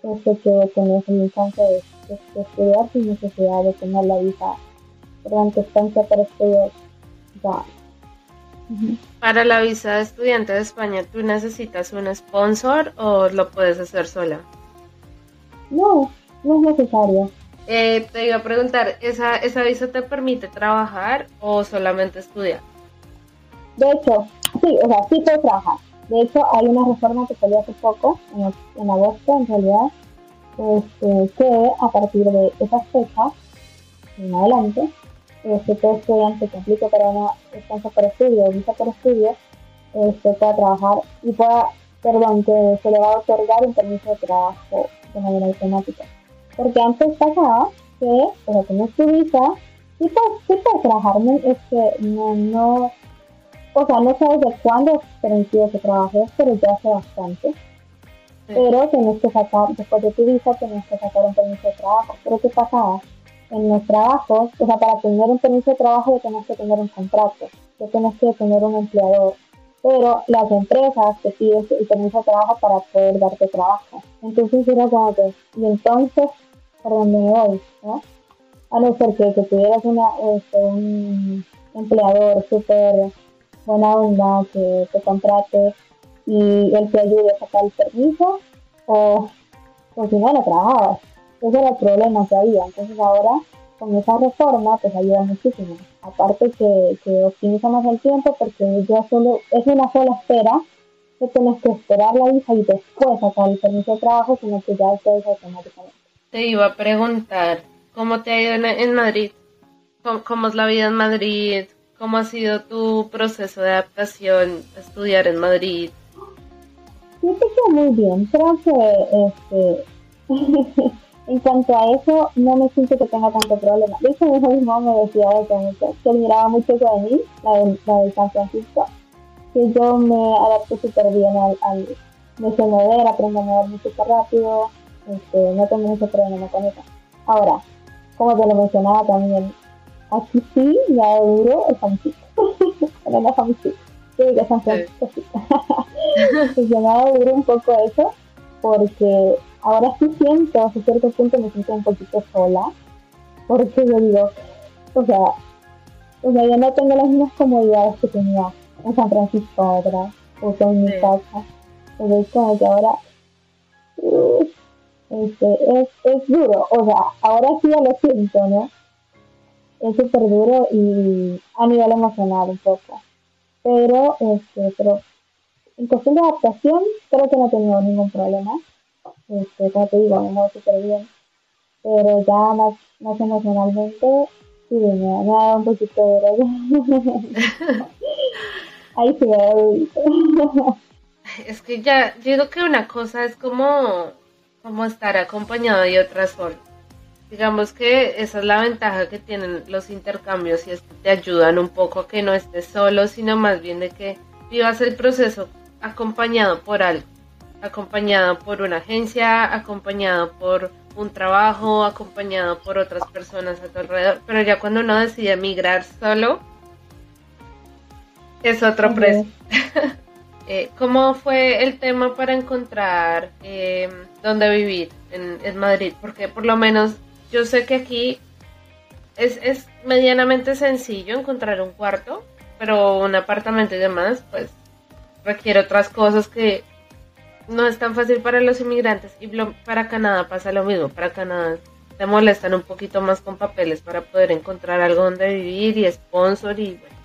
Este que tenés el chance de estudiar sin necesidad de tener la visa durante estancia para estudiar ya. Para la visa de estudiante de España, ¿tú necesitas un sponsor o lo puedes hacer sola? No, no es necesario. Eh, te iba a preguntar, ¿esa, ¿esa visa te permite trabajar o solamente estudiar? De hecho, sí, o sea, sí puedo trabajar. De hecho, hay una reforma que salió hace poco, en, en agosto en realidad, este, que a partir de esas fechas en adelante, este, todo estudiante que aplique para una estancia por estudio o visa por estudio este, pueda trabajar y pueda, perdón, que se le va a otorgar un permiso de trabajo de manera automática. Porque antes pasaba que, o sea, tienes tu visa y pues, sí puedes trabajar, es que no, no, o sea, no sabes de cuándo permitido que trabajes, pero ya hace bastante pero tienes que sacar, después de tu visa, tienes que sacar un permiso de trabajo. Pero ¿qué pasaba? En los trabajos, o sea, para tener un permiso de trabajo ya tienes que tener un contrato, ya tienes que tener un empleador. Pero las empresas te piden el permiso de trabajo para poder darte trabajo. Entonces era como que, y entonces, ¿por dónde me voy? ¿no? A no ser que, que tuvieras una, este, un empleador súper buena onda, que te contrate y él te ayude a sacar el permiso o, o si no, no trabajabas. Ese era el problema que había. Entonces ahora con esa reforma pues ayuda muchísimo. Aparte que, que optimiza más el tiempo porque ya solo es una sola espera que tienes que esperar la visa y después sacar el permiso de trabajo, sino que ya ustedes automáticamente. Te iba a preguntar, ¿cómo te ha ido en, Madrid? ¿Cómo, es la vida en Madrid? ¿Cómo ha sido tu proceso de adaptación a estudiar en Madrid? Sí, que muy bien. Creo que este, en cuanto a eso, no me siento que tenga tanto problema. De hecho, mi mismo me decía que, que miraba mucho de mí, la de, la de San Francisco, que yo me adapto súper bien al, al me sé mover, aprendo a moverme súper rápido, este, no tengo mucho problema con eso. Ahora, como te lo mencionaba también, aquí sí me ha duro el famicito. bueno, no famicito, sí, que San Francisco sí. pues me ha duro un poco eso, porque ahora sí siento, a cierto punto me siento un poquito sola, porque yo digo, o sea, o sea, yo no tengo las mismas comodidades que tenía en San Francisco, ¿verdad? O en mi casa. Entonces como que ahora este, es, es duro, o sea, ahora sí ya lo siento, ¿no? Es súper duro y a nivel emocional un poco. Pero, este, pero en cuestión de adaptación, creo que no he tenido ningún problema. Este, como te digo, me muevo súper bien. Pero ya más, más emocionalmente, sí, me, me ha dado un poquito de Ahí Es que ya, digo que una cosa es como, como estar acompañado y otra solo. Digamos que esa es la ventaja que tienen los intercambios y es que te ayudan un poco a que no estés solo, sino más bien de que vivas el proceso acompañado por algo, acompañado por una agencia, acompañado por un trabajo, acompañado por otras personas a tu alrededor. Pero ya cuando uno decide emigrar solo, es otro precio. Eh, ¿Cómo fue el tema para encontrar eh, dónde vivir en, Madrid? Porque por lo menos yo sé que aquí es, es medianamente sencillo encontrar un cuarto, pero un apartamento y demás, pues requiere otras cosas que no es tan fácil para los inmigrantes. Y para Canadá pasa lo mismo. Para Canadá te molestan un poquito más con papeles para poder encontrar algo donde vivir y sponsor y bueno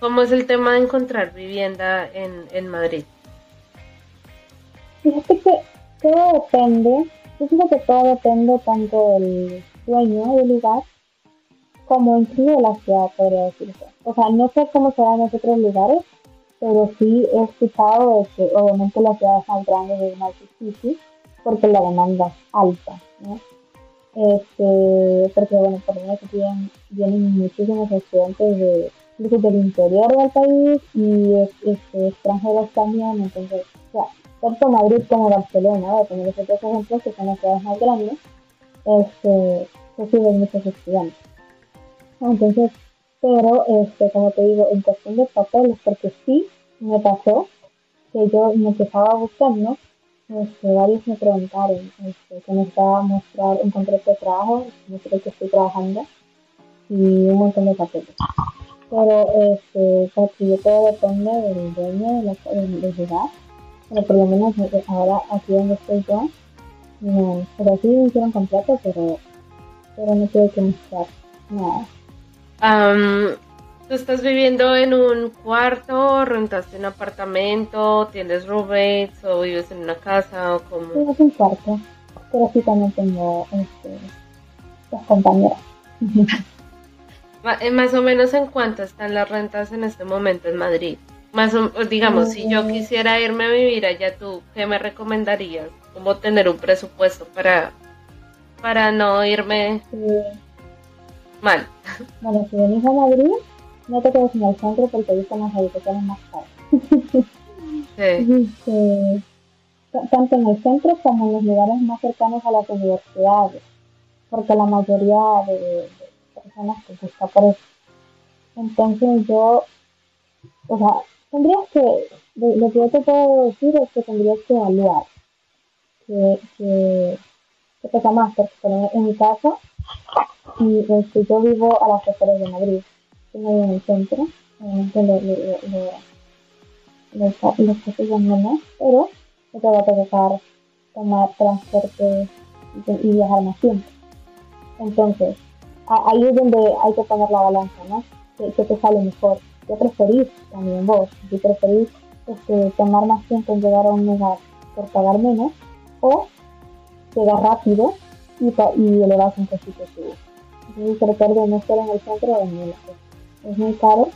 ¿Cómo es el tema de encontrar vivienda en, en Madrid? Fíjate que todo depende, yo creo que todo depende tanto del dueño del lugar como incluso de la ciudad, podría decirse. O sea, no sé cómo será en otros lugares, pero sí he escuchado que obviamente las ciudades más grandes es más difícil porque la demanda es alta, ¿no? Este, porque bueno, por lo menos vienen, muchísimos estudiantes de del interior del país y este, extranjeros también, entonces, ya, tanto Madrid como Barcelona, voy a poner esos ejemplos que son las ciudades más grandes, este, reciben muchos estudiantes. Entonces, pero, este, como te digo, en cuestión de papeles, porque sí me pasó que yo me empezaba buscando, este, varios me preguntaron este, que necesitaba mostrar un contrato de trabajo, no sé que estoy trabajando, y un montón de papeles pero este, porque todo depende del dueño de la, del lugar, pero por lo menos eh, ahora aquí donde estoy yo, no, pero sí me hicieron completo, pero, pero no tuve que mostrar nada. Um, ¿Tú estás viviendo en un cuarto, rentaste un apartamento, tienes roommates o vives en una casa o como? Sí, es un cuarto, pero sí también tengo este, las compañeras. Eh, más o menos en cuánto están las rentas en este momento en Madrid. Más o, digamos, si yo quisiera irme a vivir allá, ¿tú qué me recomendarías? ¿Cómo tener un presupuesto para, para no irme mal? Bueno, si venís a Madrid, no te quedes en el centro porque ahí están las habitaciones más caras. sí. Tanto en el centro como en los lugares más cercanos a las universidades, porque la mayoría de, personas que busca por eso. Entonces yo, o sea, tendrías que, lo que yo te puedo decir es que tendrías que evaluar que, que, que pesa más, porque en mi caso, y este, yo vivo a las afueras de Madrid, estoy en el centro, obviamente lo, lo, los costos son menos, pero te va a tocar tomar transporte y, viajar más tiempo. Entonces, ahí es donde hay que poner la balanza, ¿no? ¿Qué, te sale mejor? ¿Qué preferís también vos? Si preferís este, tomar más tiempo en llegar a un lugar por pagar menos o llegar rápido y, y elevarse un poquito tu... Entonces tratar de no estar en el centro de la Es muy caro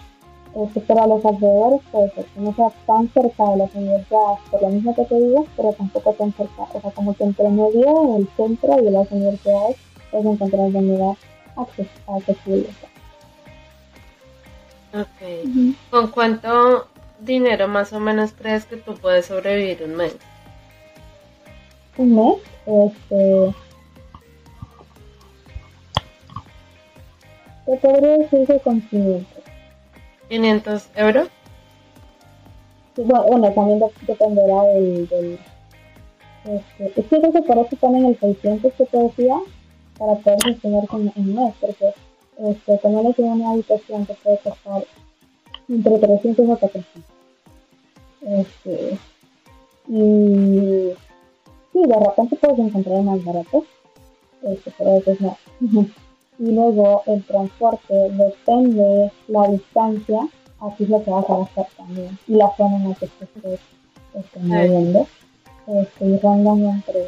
este, pero los alrededores puede ser que no sea tan cerca de las universidades, por lo mismo que te digo, pero tampoco tan cerca, o sea, como que entre medio, en el centro y de las universidades, puedes encontrar de lugar accesible. Ok. ¿Con cuánto dinero más o menos crees que tú puedes sobrevivir un mes? Un mes, este. Te podría decir que con 500 euros. Bueno, bueno, también dependerá del... del este, es que por eso ponen el 600 que te decía, para poder gestionar en un mes, porque este, tiene una habitación que puede costar entre 300 o 400. Este, y sí, de repente puedes encontrar más barato, este, pero a veces no. Y luego el transporte depende la distancia, aquí es lo que vas a gastar también, y la zona en la que estés este, moviendo, este, y rondan entre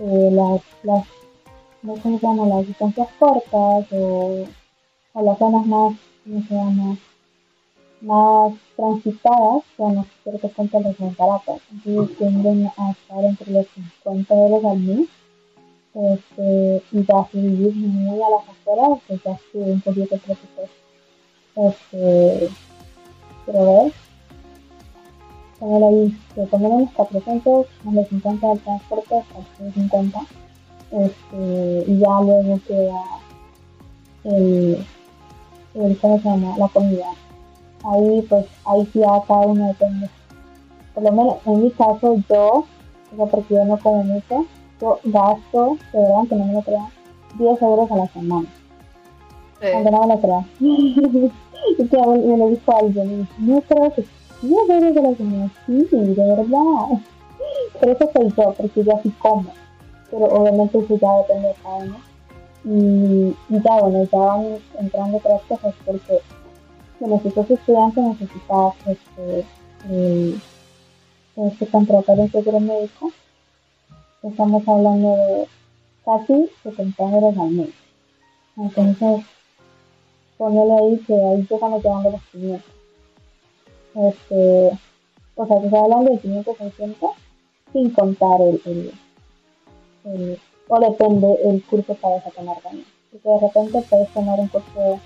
eh, las, las, no sé llama, las distancias cortas o, o las zonas más, ¿cómo se llama? más transitadas son las ciertos puntos las más baratas, entonces tienden a estar entre los 50 euros al mes este, y ya si vivís muy a las afueras, pues ya sube un poquito presupuesto. Este, pero ver, poner ahí, que ponemos los 400 más los 50 del transporte, 450, este, y ya luego queda el, el, ¿cómo se llama? La comida. Ahí, pues, ahí ya cada uno depende. Por lo menos en mi caso, yo, porque yo no como mucho, gasto, de verdad, que no me lo crean, 10 euros a la semana. Sí. Aunque no me lo crean. y que me lo dijo alguien, no creo que 10 euros a la semana, sí, de verdad. Pero eso soy yo, porque yo así como. Pero obviamente eso ya depende de cada uno. Y, y ya, bueno, ya van entrando otras cosas, porque bueno, si sos estudiante necesitas este, el, este contratar un seguro médico estamos hablando de casi 70 euros al mes. Entonces, ponele ahí que ahí ya estamos llevando los 500. Este, o sea, que está hablando de 500, 600 sin contar el, el, el, o depende el curso que vayas a tomar también. Porque de repente puedes tomar un curso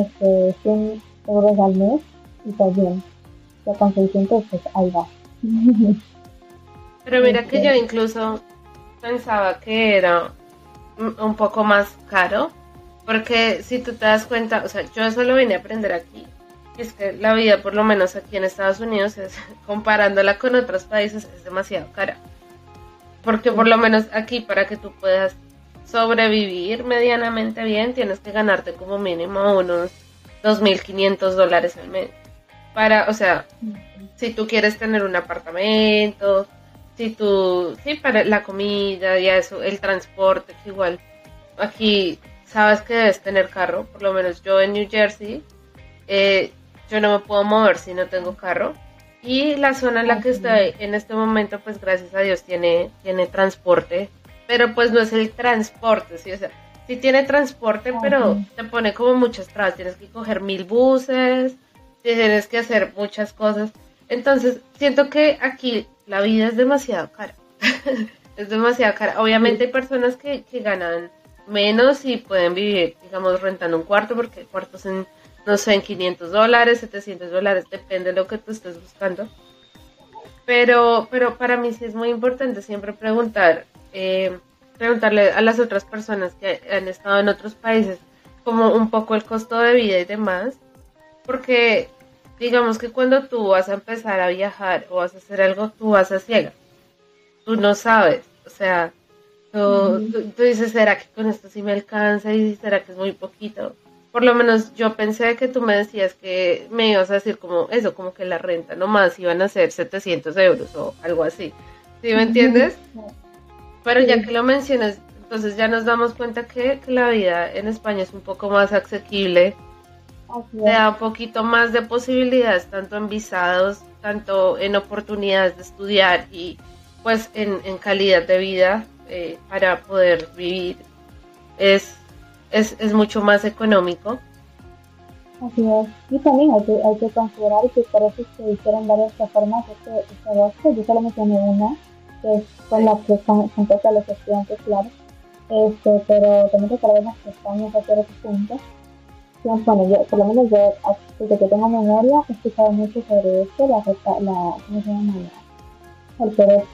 este, 100 euros al mes y pues bien. Ya con 600 pues ahí va. Pero mira que yo incluso pensaba que era un poco más caro, porque si tú te das cuenta, o sea, yo eso lo vine a aprender aquí, es que la vida, por lo menos aquí en Estados Unidos, es, comparándola con otros países, es demasiado cara. Porque por lo menos aquí, para que tú puedas sobrevivir medianamente bien, tienes que ganarte como mínimo unos 2.500 dólares al mes. Para, o sea, si tú quieres tener un apartamento, si tú, sí, para la comida y eso, el transporte, que igual aquí sabes que debes tener carro, por lo menos yo en New Jersey, eh, yo no me puedo mover si no tengo carro. Y la zona en la que estoy en este momento, pues gracias a Dios tiene, tiene transporte, pero pues no es el transporte, ¿sí? O sea, sí tiene transporte, pero te pone como muchas trabas, tienes que coger mil buses, tienes que hacer muchas cosas. Entonces, siento que aquí la vida es demasiado cara. es demasiado cara. Obviamente hay personas que, ganan menos y pueden vivir, digamos, rentando un cuarto, porque cuartos en, no sé, en 500 dólares, 700 dólares, depende de lo que tú estés buscando. Pero, pero para mí sí es muy importante siempre preguntar, eh, preguntarle a las otras personas que han estado en otros países como un poco el costo de vida y demás, porque digamos que cuando tú vas a empezar a viajar o vas a hacer algo, tú vas a ciega. Tú no sabes. O sea, tú, dices, ¿será que con esto sí me alcanza? Y será que es muy poquito. por lo menos yo pensé que tú me decías que me ibas a decir como eso, como que la renta nomás iban a ser 700 euros o algo así. ¿Sí me entiendes? Pero ya que lo mencionas, entonces ya nos damos cuenta que, la vida en España es un poco más asequible. Te da un poquito más de posibilidades, tanto en visados, tanto en oportunidades de estudiar y pues en, calidad de vida eh, para poder vivir. Es es, es mucho más económico. Así es. Y también hay que, hay que considerar que por eso se hicieron varias reformas este, este agosto. Yo solo mencioné una, que es con la que son, son a los estudiantes, claro. Este, pero también recordemos que España es hacer ese punto. Bueno, yo, por lo menos yo, desde que tengo memoria, he escuchado mucho sobre esto, la, la ¿cómo se llama? El poder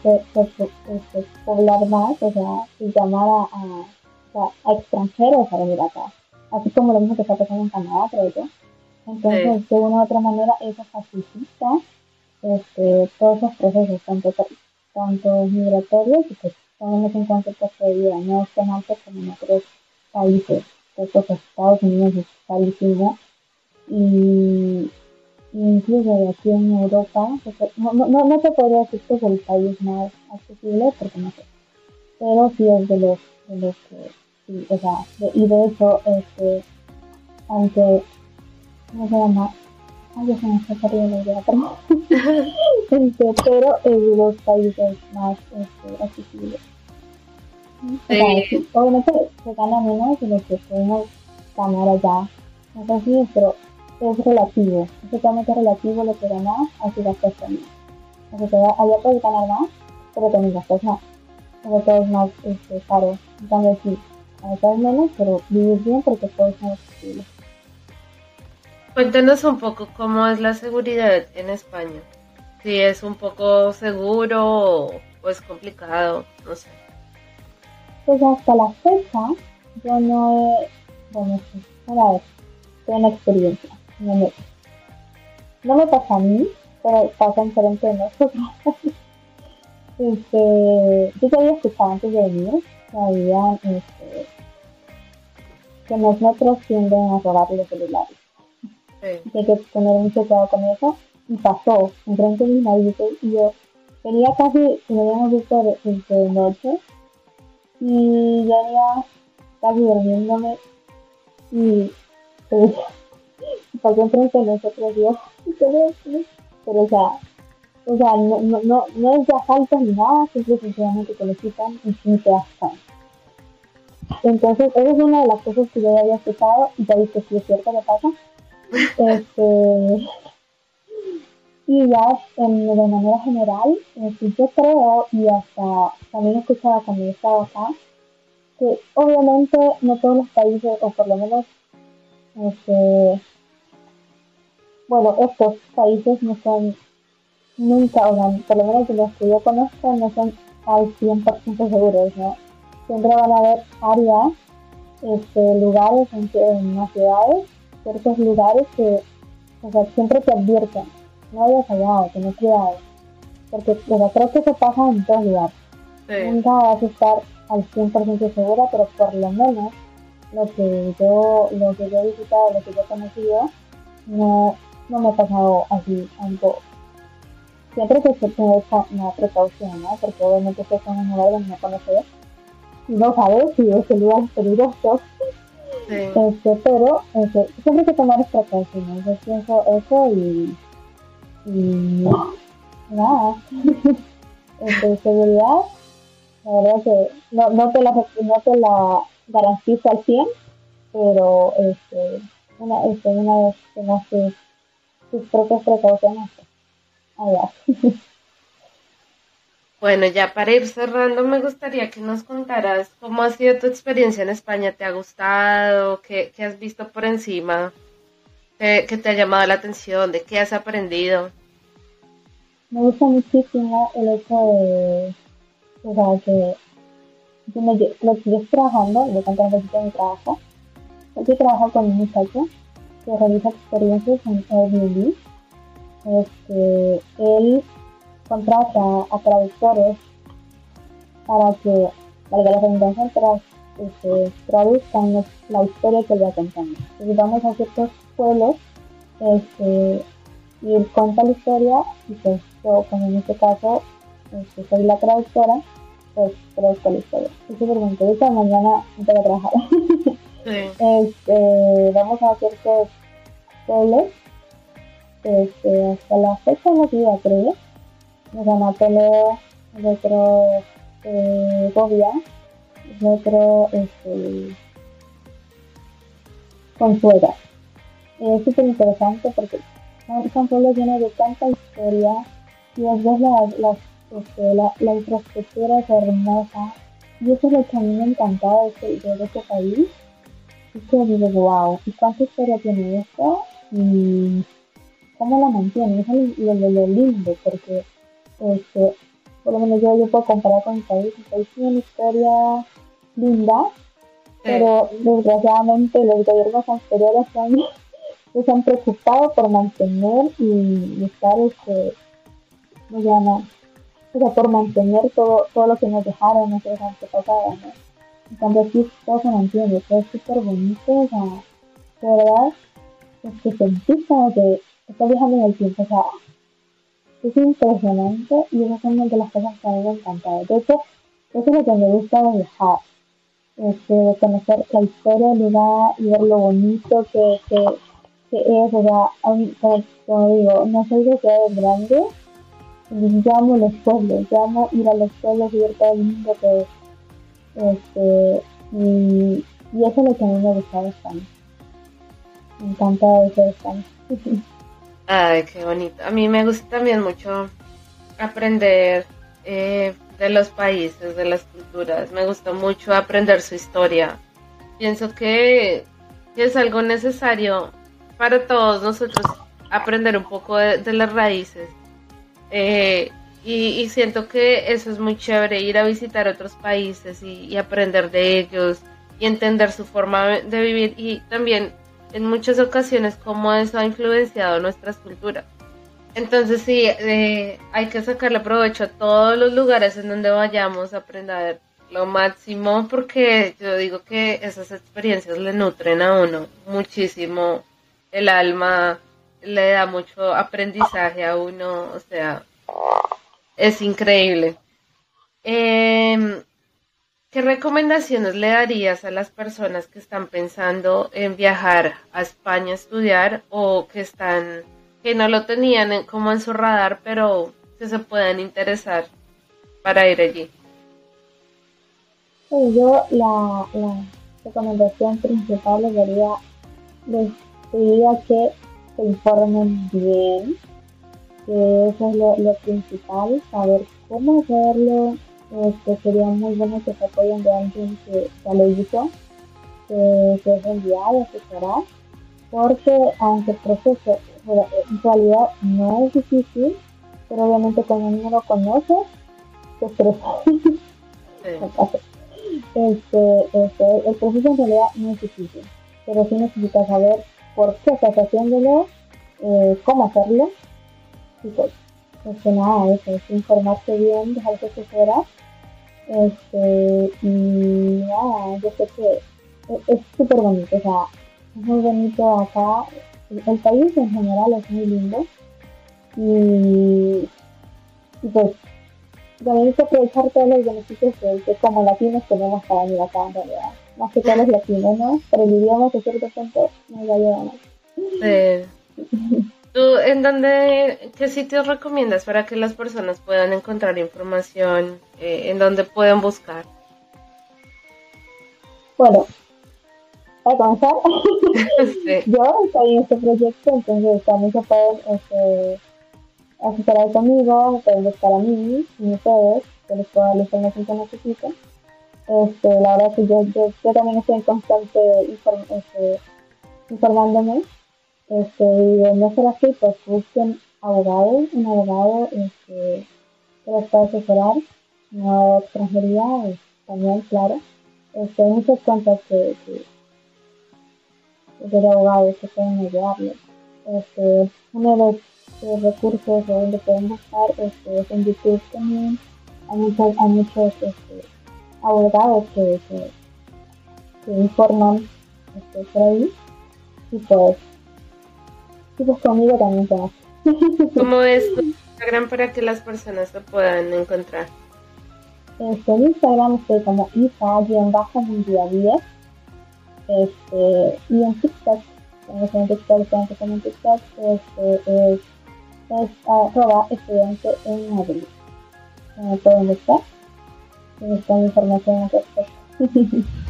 poblar más, o sea, llamar a a extranjeros a venir acá. Así como lo mismo que está pasando en Canadá, creo yo. Entonces, de una u otra manera, eso facilita este, todos esos procesos, tanto, tanto migratorios y que tenemos en cuenta de vida, no es tan alto como en otros países, estos Estados Unidos es carísimo. Y incluso aquí en Europa, no, no, no te podría decir que es el país más accesible, porque no sé, pero sí es de los, de los que Sí, o sea, y de hecho, este, aunque, ¿cómo se llama? Ay, ya se me está saliendo la este, pero es de los países más este, accesibles. Obviamente se gana menos de lo que podemos ganar allá. Si pero es relativo. Es totalmente relativo lo que ganas a si gastas menos. O sea, allá puedes ganar más, pero también gastas más. Pero todo es más este, caro. Entonces, sí, menos, pero vivir bien porque todo es posible. Cuéntanos un poco cómo es la seguridad en España. Si es un poco seguro o es complicado, no sé. Pues hasta la fecha yo no he, bueno, sí, a ver, tengo una experiencia. No me, no me pasa a mí, pero pasa en frente de nosotros. este, yo ya había escuchado antes de venir que habían este, que los metros tienden a robar los celulares. Sí. Hay que tener mucho cuidado con eso. Y pasó enfrente de mis narices y yo venía casi, me habíamos visto de, de noche y venía casi durmiéndome y pues, pasó enfrente de nosotros yo, pero o sea, o sea, no, no, no, no es de asalto ni nada, simplemente que lo quitan y sin te das entonces, esa es una de las cosas que yo había escuchado y ya vi que sí es cierto que pasa. Este, y ya en, de manera general, este, yo creo, y hasta también he escuchado cuando he estado acá, que obviamente no todos los países, o por lo menos, este, bueno, estos países no son nunca, o por lo menos de los que yo conozco, no son al 100% seguros, ¿no? siempre van a haber áreas, este, lugares en, las ciudades, ciertos lugares que o sea, siempre te advierten, no hayas fallado, ten cuidado, porque o creo que eso pasa en todos lugares. Nunca vas a estar al 100% segura, pero por lo menos lo que yo, lo que yo he visitado, lo que yo he conocido, no, no me ha pasado así algo. Siempre que se tiene una precaución, ¿no? Porque obviamente esto es un lugar donde no conoces no sabes si ese lugar es peligroso. Este, pero este, siempre hay que tomar precauciones. Yo pienso eso y, y nada. este, seguridad, la verdad que no, no, te la, no te la garantizo al 100, pero este, una, este, una vez tengas tus, tus propias precauciones, allá. Bueno, ya para ir cerrando, me gustaría que nos contaras cómo ha sido tu experiencia en España. ¿Te ha gustado? ¿Qué, has visto por encima? ¿Qué, te ha llamado la atención? ¿De qué has aprendido? Me gusta muchísimo el hecho de, o sea, que lo que yo estoy trabajando, le cuento un de trabajo. Yo trabajo con un muchacho que realiza experiencias en Airbnb. Este, él contrata a traductores para que, valga la redundancia, este, traduzcan la historia que le va contando. Entonces vamos a ciertos pueblos este, y cuenta la historia y pues como en este caso este, soy la traductora, pues traduzco la historia. Es súper bonito. Mañana tengo que trabajar. este, vamos a ciertos pueblos este, hasta la fecha no iba, creo. Llama Toledo, el otro eh, Gobia, otro este, Consuela. Es súper interesante porque son pueblos llenos de tanta historia y después la, este, la, la, infraestructura es hermosa. Y eso es lo que a mí me encantaba de este, de este país. Es que digo, wow, ¿y cuánta historia tiene esto? Y cómo la mantiene, eso es lo, lo, lo lindo, porque este, por lo menos yo, yo puedo comparar con mi país, mi país tiene una historia linda, pero desgraciadamente los gobiernos anteriores se han preocupado por mantener y, estar, este, ¿cómo se llama? O sea, por mantener todo, todo lo que nos dejaron nuestros antepasados, ¿no? En cambio aquí todo se mantiene, todo es súper bonito, o sea, de verdad, es que sentís como que está viajando en el tiempo, o sea, es impresionante y esas son de las cosas que a mí me encantado. De hecho, eso es lo que me gusta de viajar, este, conocer la historia del lugar y ver lo bonito que, que, que es, o sea, como, digo, no soy de ciudades grandes, yo amo los pueblos, yo amo ir a los pueblos y ver todo el mundo que es. Este, y, y eso es lo que a me gusta de España. Me encanta de España. Ay, qué bonito. A mí me gusta también mucho aprender eh, de los países, de las culturas. Me gusta mucho aprender su historia. Pienso que, es algo necesario para todos nosotros aprender un poco de, las raíces. Eh, y, siento que eso es muy chévere, ir a visitar otros países y, y aprender de ellos y entender su forma de vivir y también en muchas ocasiones cómo eso ha influenciado nuestras culturas. Entonces sí, eh, hay que sacarle provecho a todos los lugares en donde vayamos a aprender lo máximo porque yo digo que esas experiencias le nutren a uno muchísimo el alma, le da mucho aprendizaje a uno, o sea, es increíble. Eh, ¿Qué recomendaciones le darías a las personas que están pensando en viajar a España a estudiar o que están que no lo tenían como en su radar, pero que se puedan interesar para ir allí? yo la, recomendación principal les daría, les diría que se informen bien, que eso es lo, lo principal, saber cómo hacerlo, este, sería muy bueno que se apoyen de alguien que ya lo hizo, que, se es enviado, asesorar, porque aunque el proceso en realidad no es difícil, pero obviamente cuando uno lo conoce, se estresa. este, este, el proceso en realidad no es difícil, pero sí necesitas saber por qué estás haciéndolo, eh, cómo hacerlo, y pues, nada, eso, es informarte bien, dejar que se fuera este, y nada, yo sé que es súper bonito, o sea, es muy bonito acá. El, país en general es muy lindo. Y, y pues también hay que aprovechar todos los beneficios que, como latinos tenemos para venir acá en realidad. Más que todos los latinos, ¿no? Pero el idioma que cierto punto nos ayuda más. Sí. ¿Tú en dónde, qué sitios recomiendas para que las personas puedan encontrar información, eh, en dónde pueden buscar? Bueno, para comenzar, yo estoy en este proyecto, entonces también se pueden este, asesorar conmigo, pueden buscar a mí y ustedes, que les puedo dar la información que necesiten. Este, la verdad que yo, yo, también estoy en constante este, informándome este, y de no ser así, pues busquen abogado, un abogado este, que los pueda asesorar, no extranjería, español, claro. Este, hay muchas cuentas que, que, de abogados que pueden ayudarles. Este, uno de los recursos donde pueden buscar este, es en YouTube también. Hay muchos, hay muchos este, abogados que, que, que informan este, por ahí. Y pues, y pues conmigo también tenemos. ¿Cómo es tu Instagram para que las personas te puedan encontrar? Este, en Instagram estoy como isa-mundial este, y en TikTok, en TikTok, en TikTok, este, es, es arroba estudiante en Madrid. Me pueden buscar y buscar información al respecto.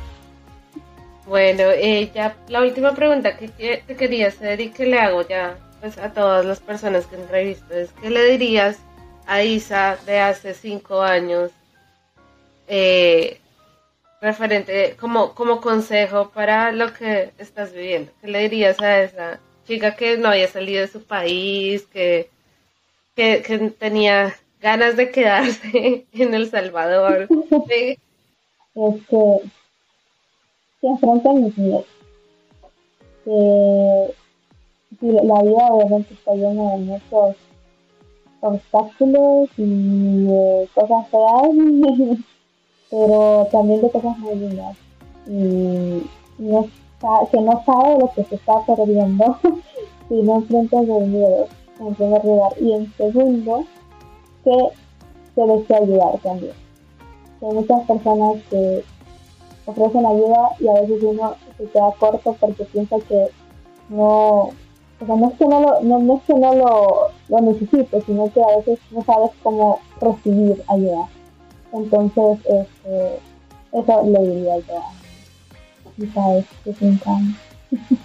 Bueno, eh, ya la última pregunta que te quería hacer y que le hago ya pues, a todas las personas que entrevisto es, ¿qué le dirías a Isa de hace cinco años eh, referente como, como consejo para lo que estás viviendo? ¿Qué le dirías a esa chica que no había salido de su país, que, que, tenía ganas de quedarse en El Salvador? Es que se enfrentan mis miedos. Que la vida obviamente está llena de muchos obstáculos y de cosas feas, pero también de cosas muy lindas. Y, que no sabe lo que se está perdiendo si no enfrentas los miedos, en primer lugar. Y en segundo, que se desea ayudar también. Hay muchas personas que ofrecen ayuda y a veces uno se queda corto porque piensa que no, o sea, no es que no lo, no, es que no lo, lo necesite, sino que a veces no sabes cómo recibir ayuda. Entonces, este, eso le diría yo a sabes que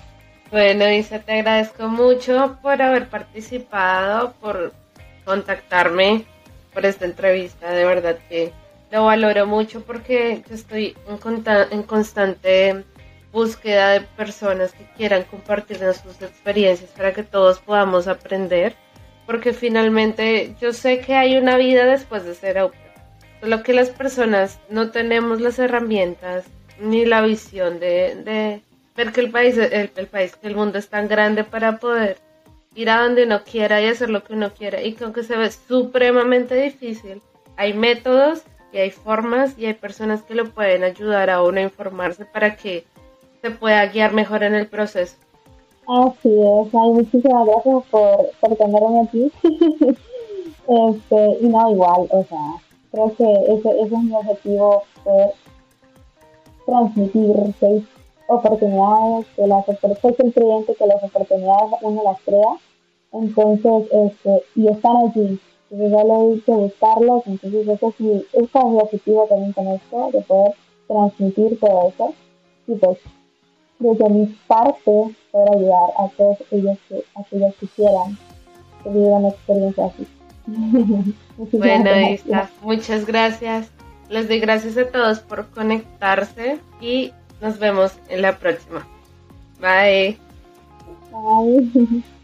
Bueno, Isa, te agradezco mucho por haber participado, por contactarme por esta entrevista. De verdad que lo valoro mucho porque estoy en, en constante búsqueda de personas que quieran compartirnos sus experiencias para que todos podamos aprender, porque finalmente yo sé que hay una vida después de ser au solo que las personas no tenemos las herramientas ni la visión de, ver que el país, el, el, país, que el mundo es tan grande para poder ir a donde uno quiera y hacer lo que uno quiera y que aunque se ve supremamente difícil, hay métodos y hay formas y hay personas que lo pueden ayudar a uno a informarse para que se pueda guiar mejor en el proceso. Así es, hay muchísimas gracias por, por tenerme aquí. este, y no, igual, o sea, creo que ese, ese es mi objetivo, poder transmitir oportunidades, que las soy el creyente que las oportunidades uno las crea, entonces, este, y están allí, entonces ya he dicho buscarlos, entonces ese es mi, es mi objetivo también con esto, de poder transmitir todo eso. Y pues, desde mi parte, poder ayudar a todos ellos que, aquellos que quieran que vivan experiencia así. bueno, está. Muchas gracias. Les doy gracias a todos por conectarse y nos vemos en la próxima. Bye. Bye.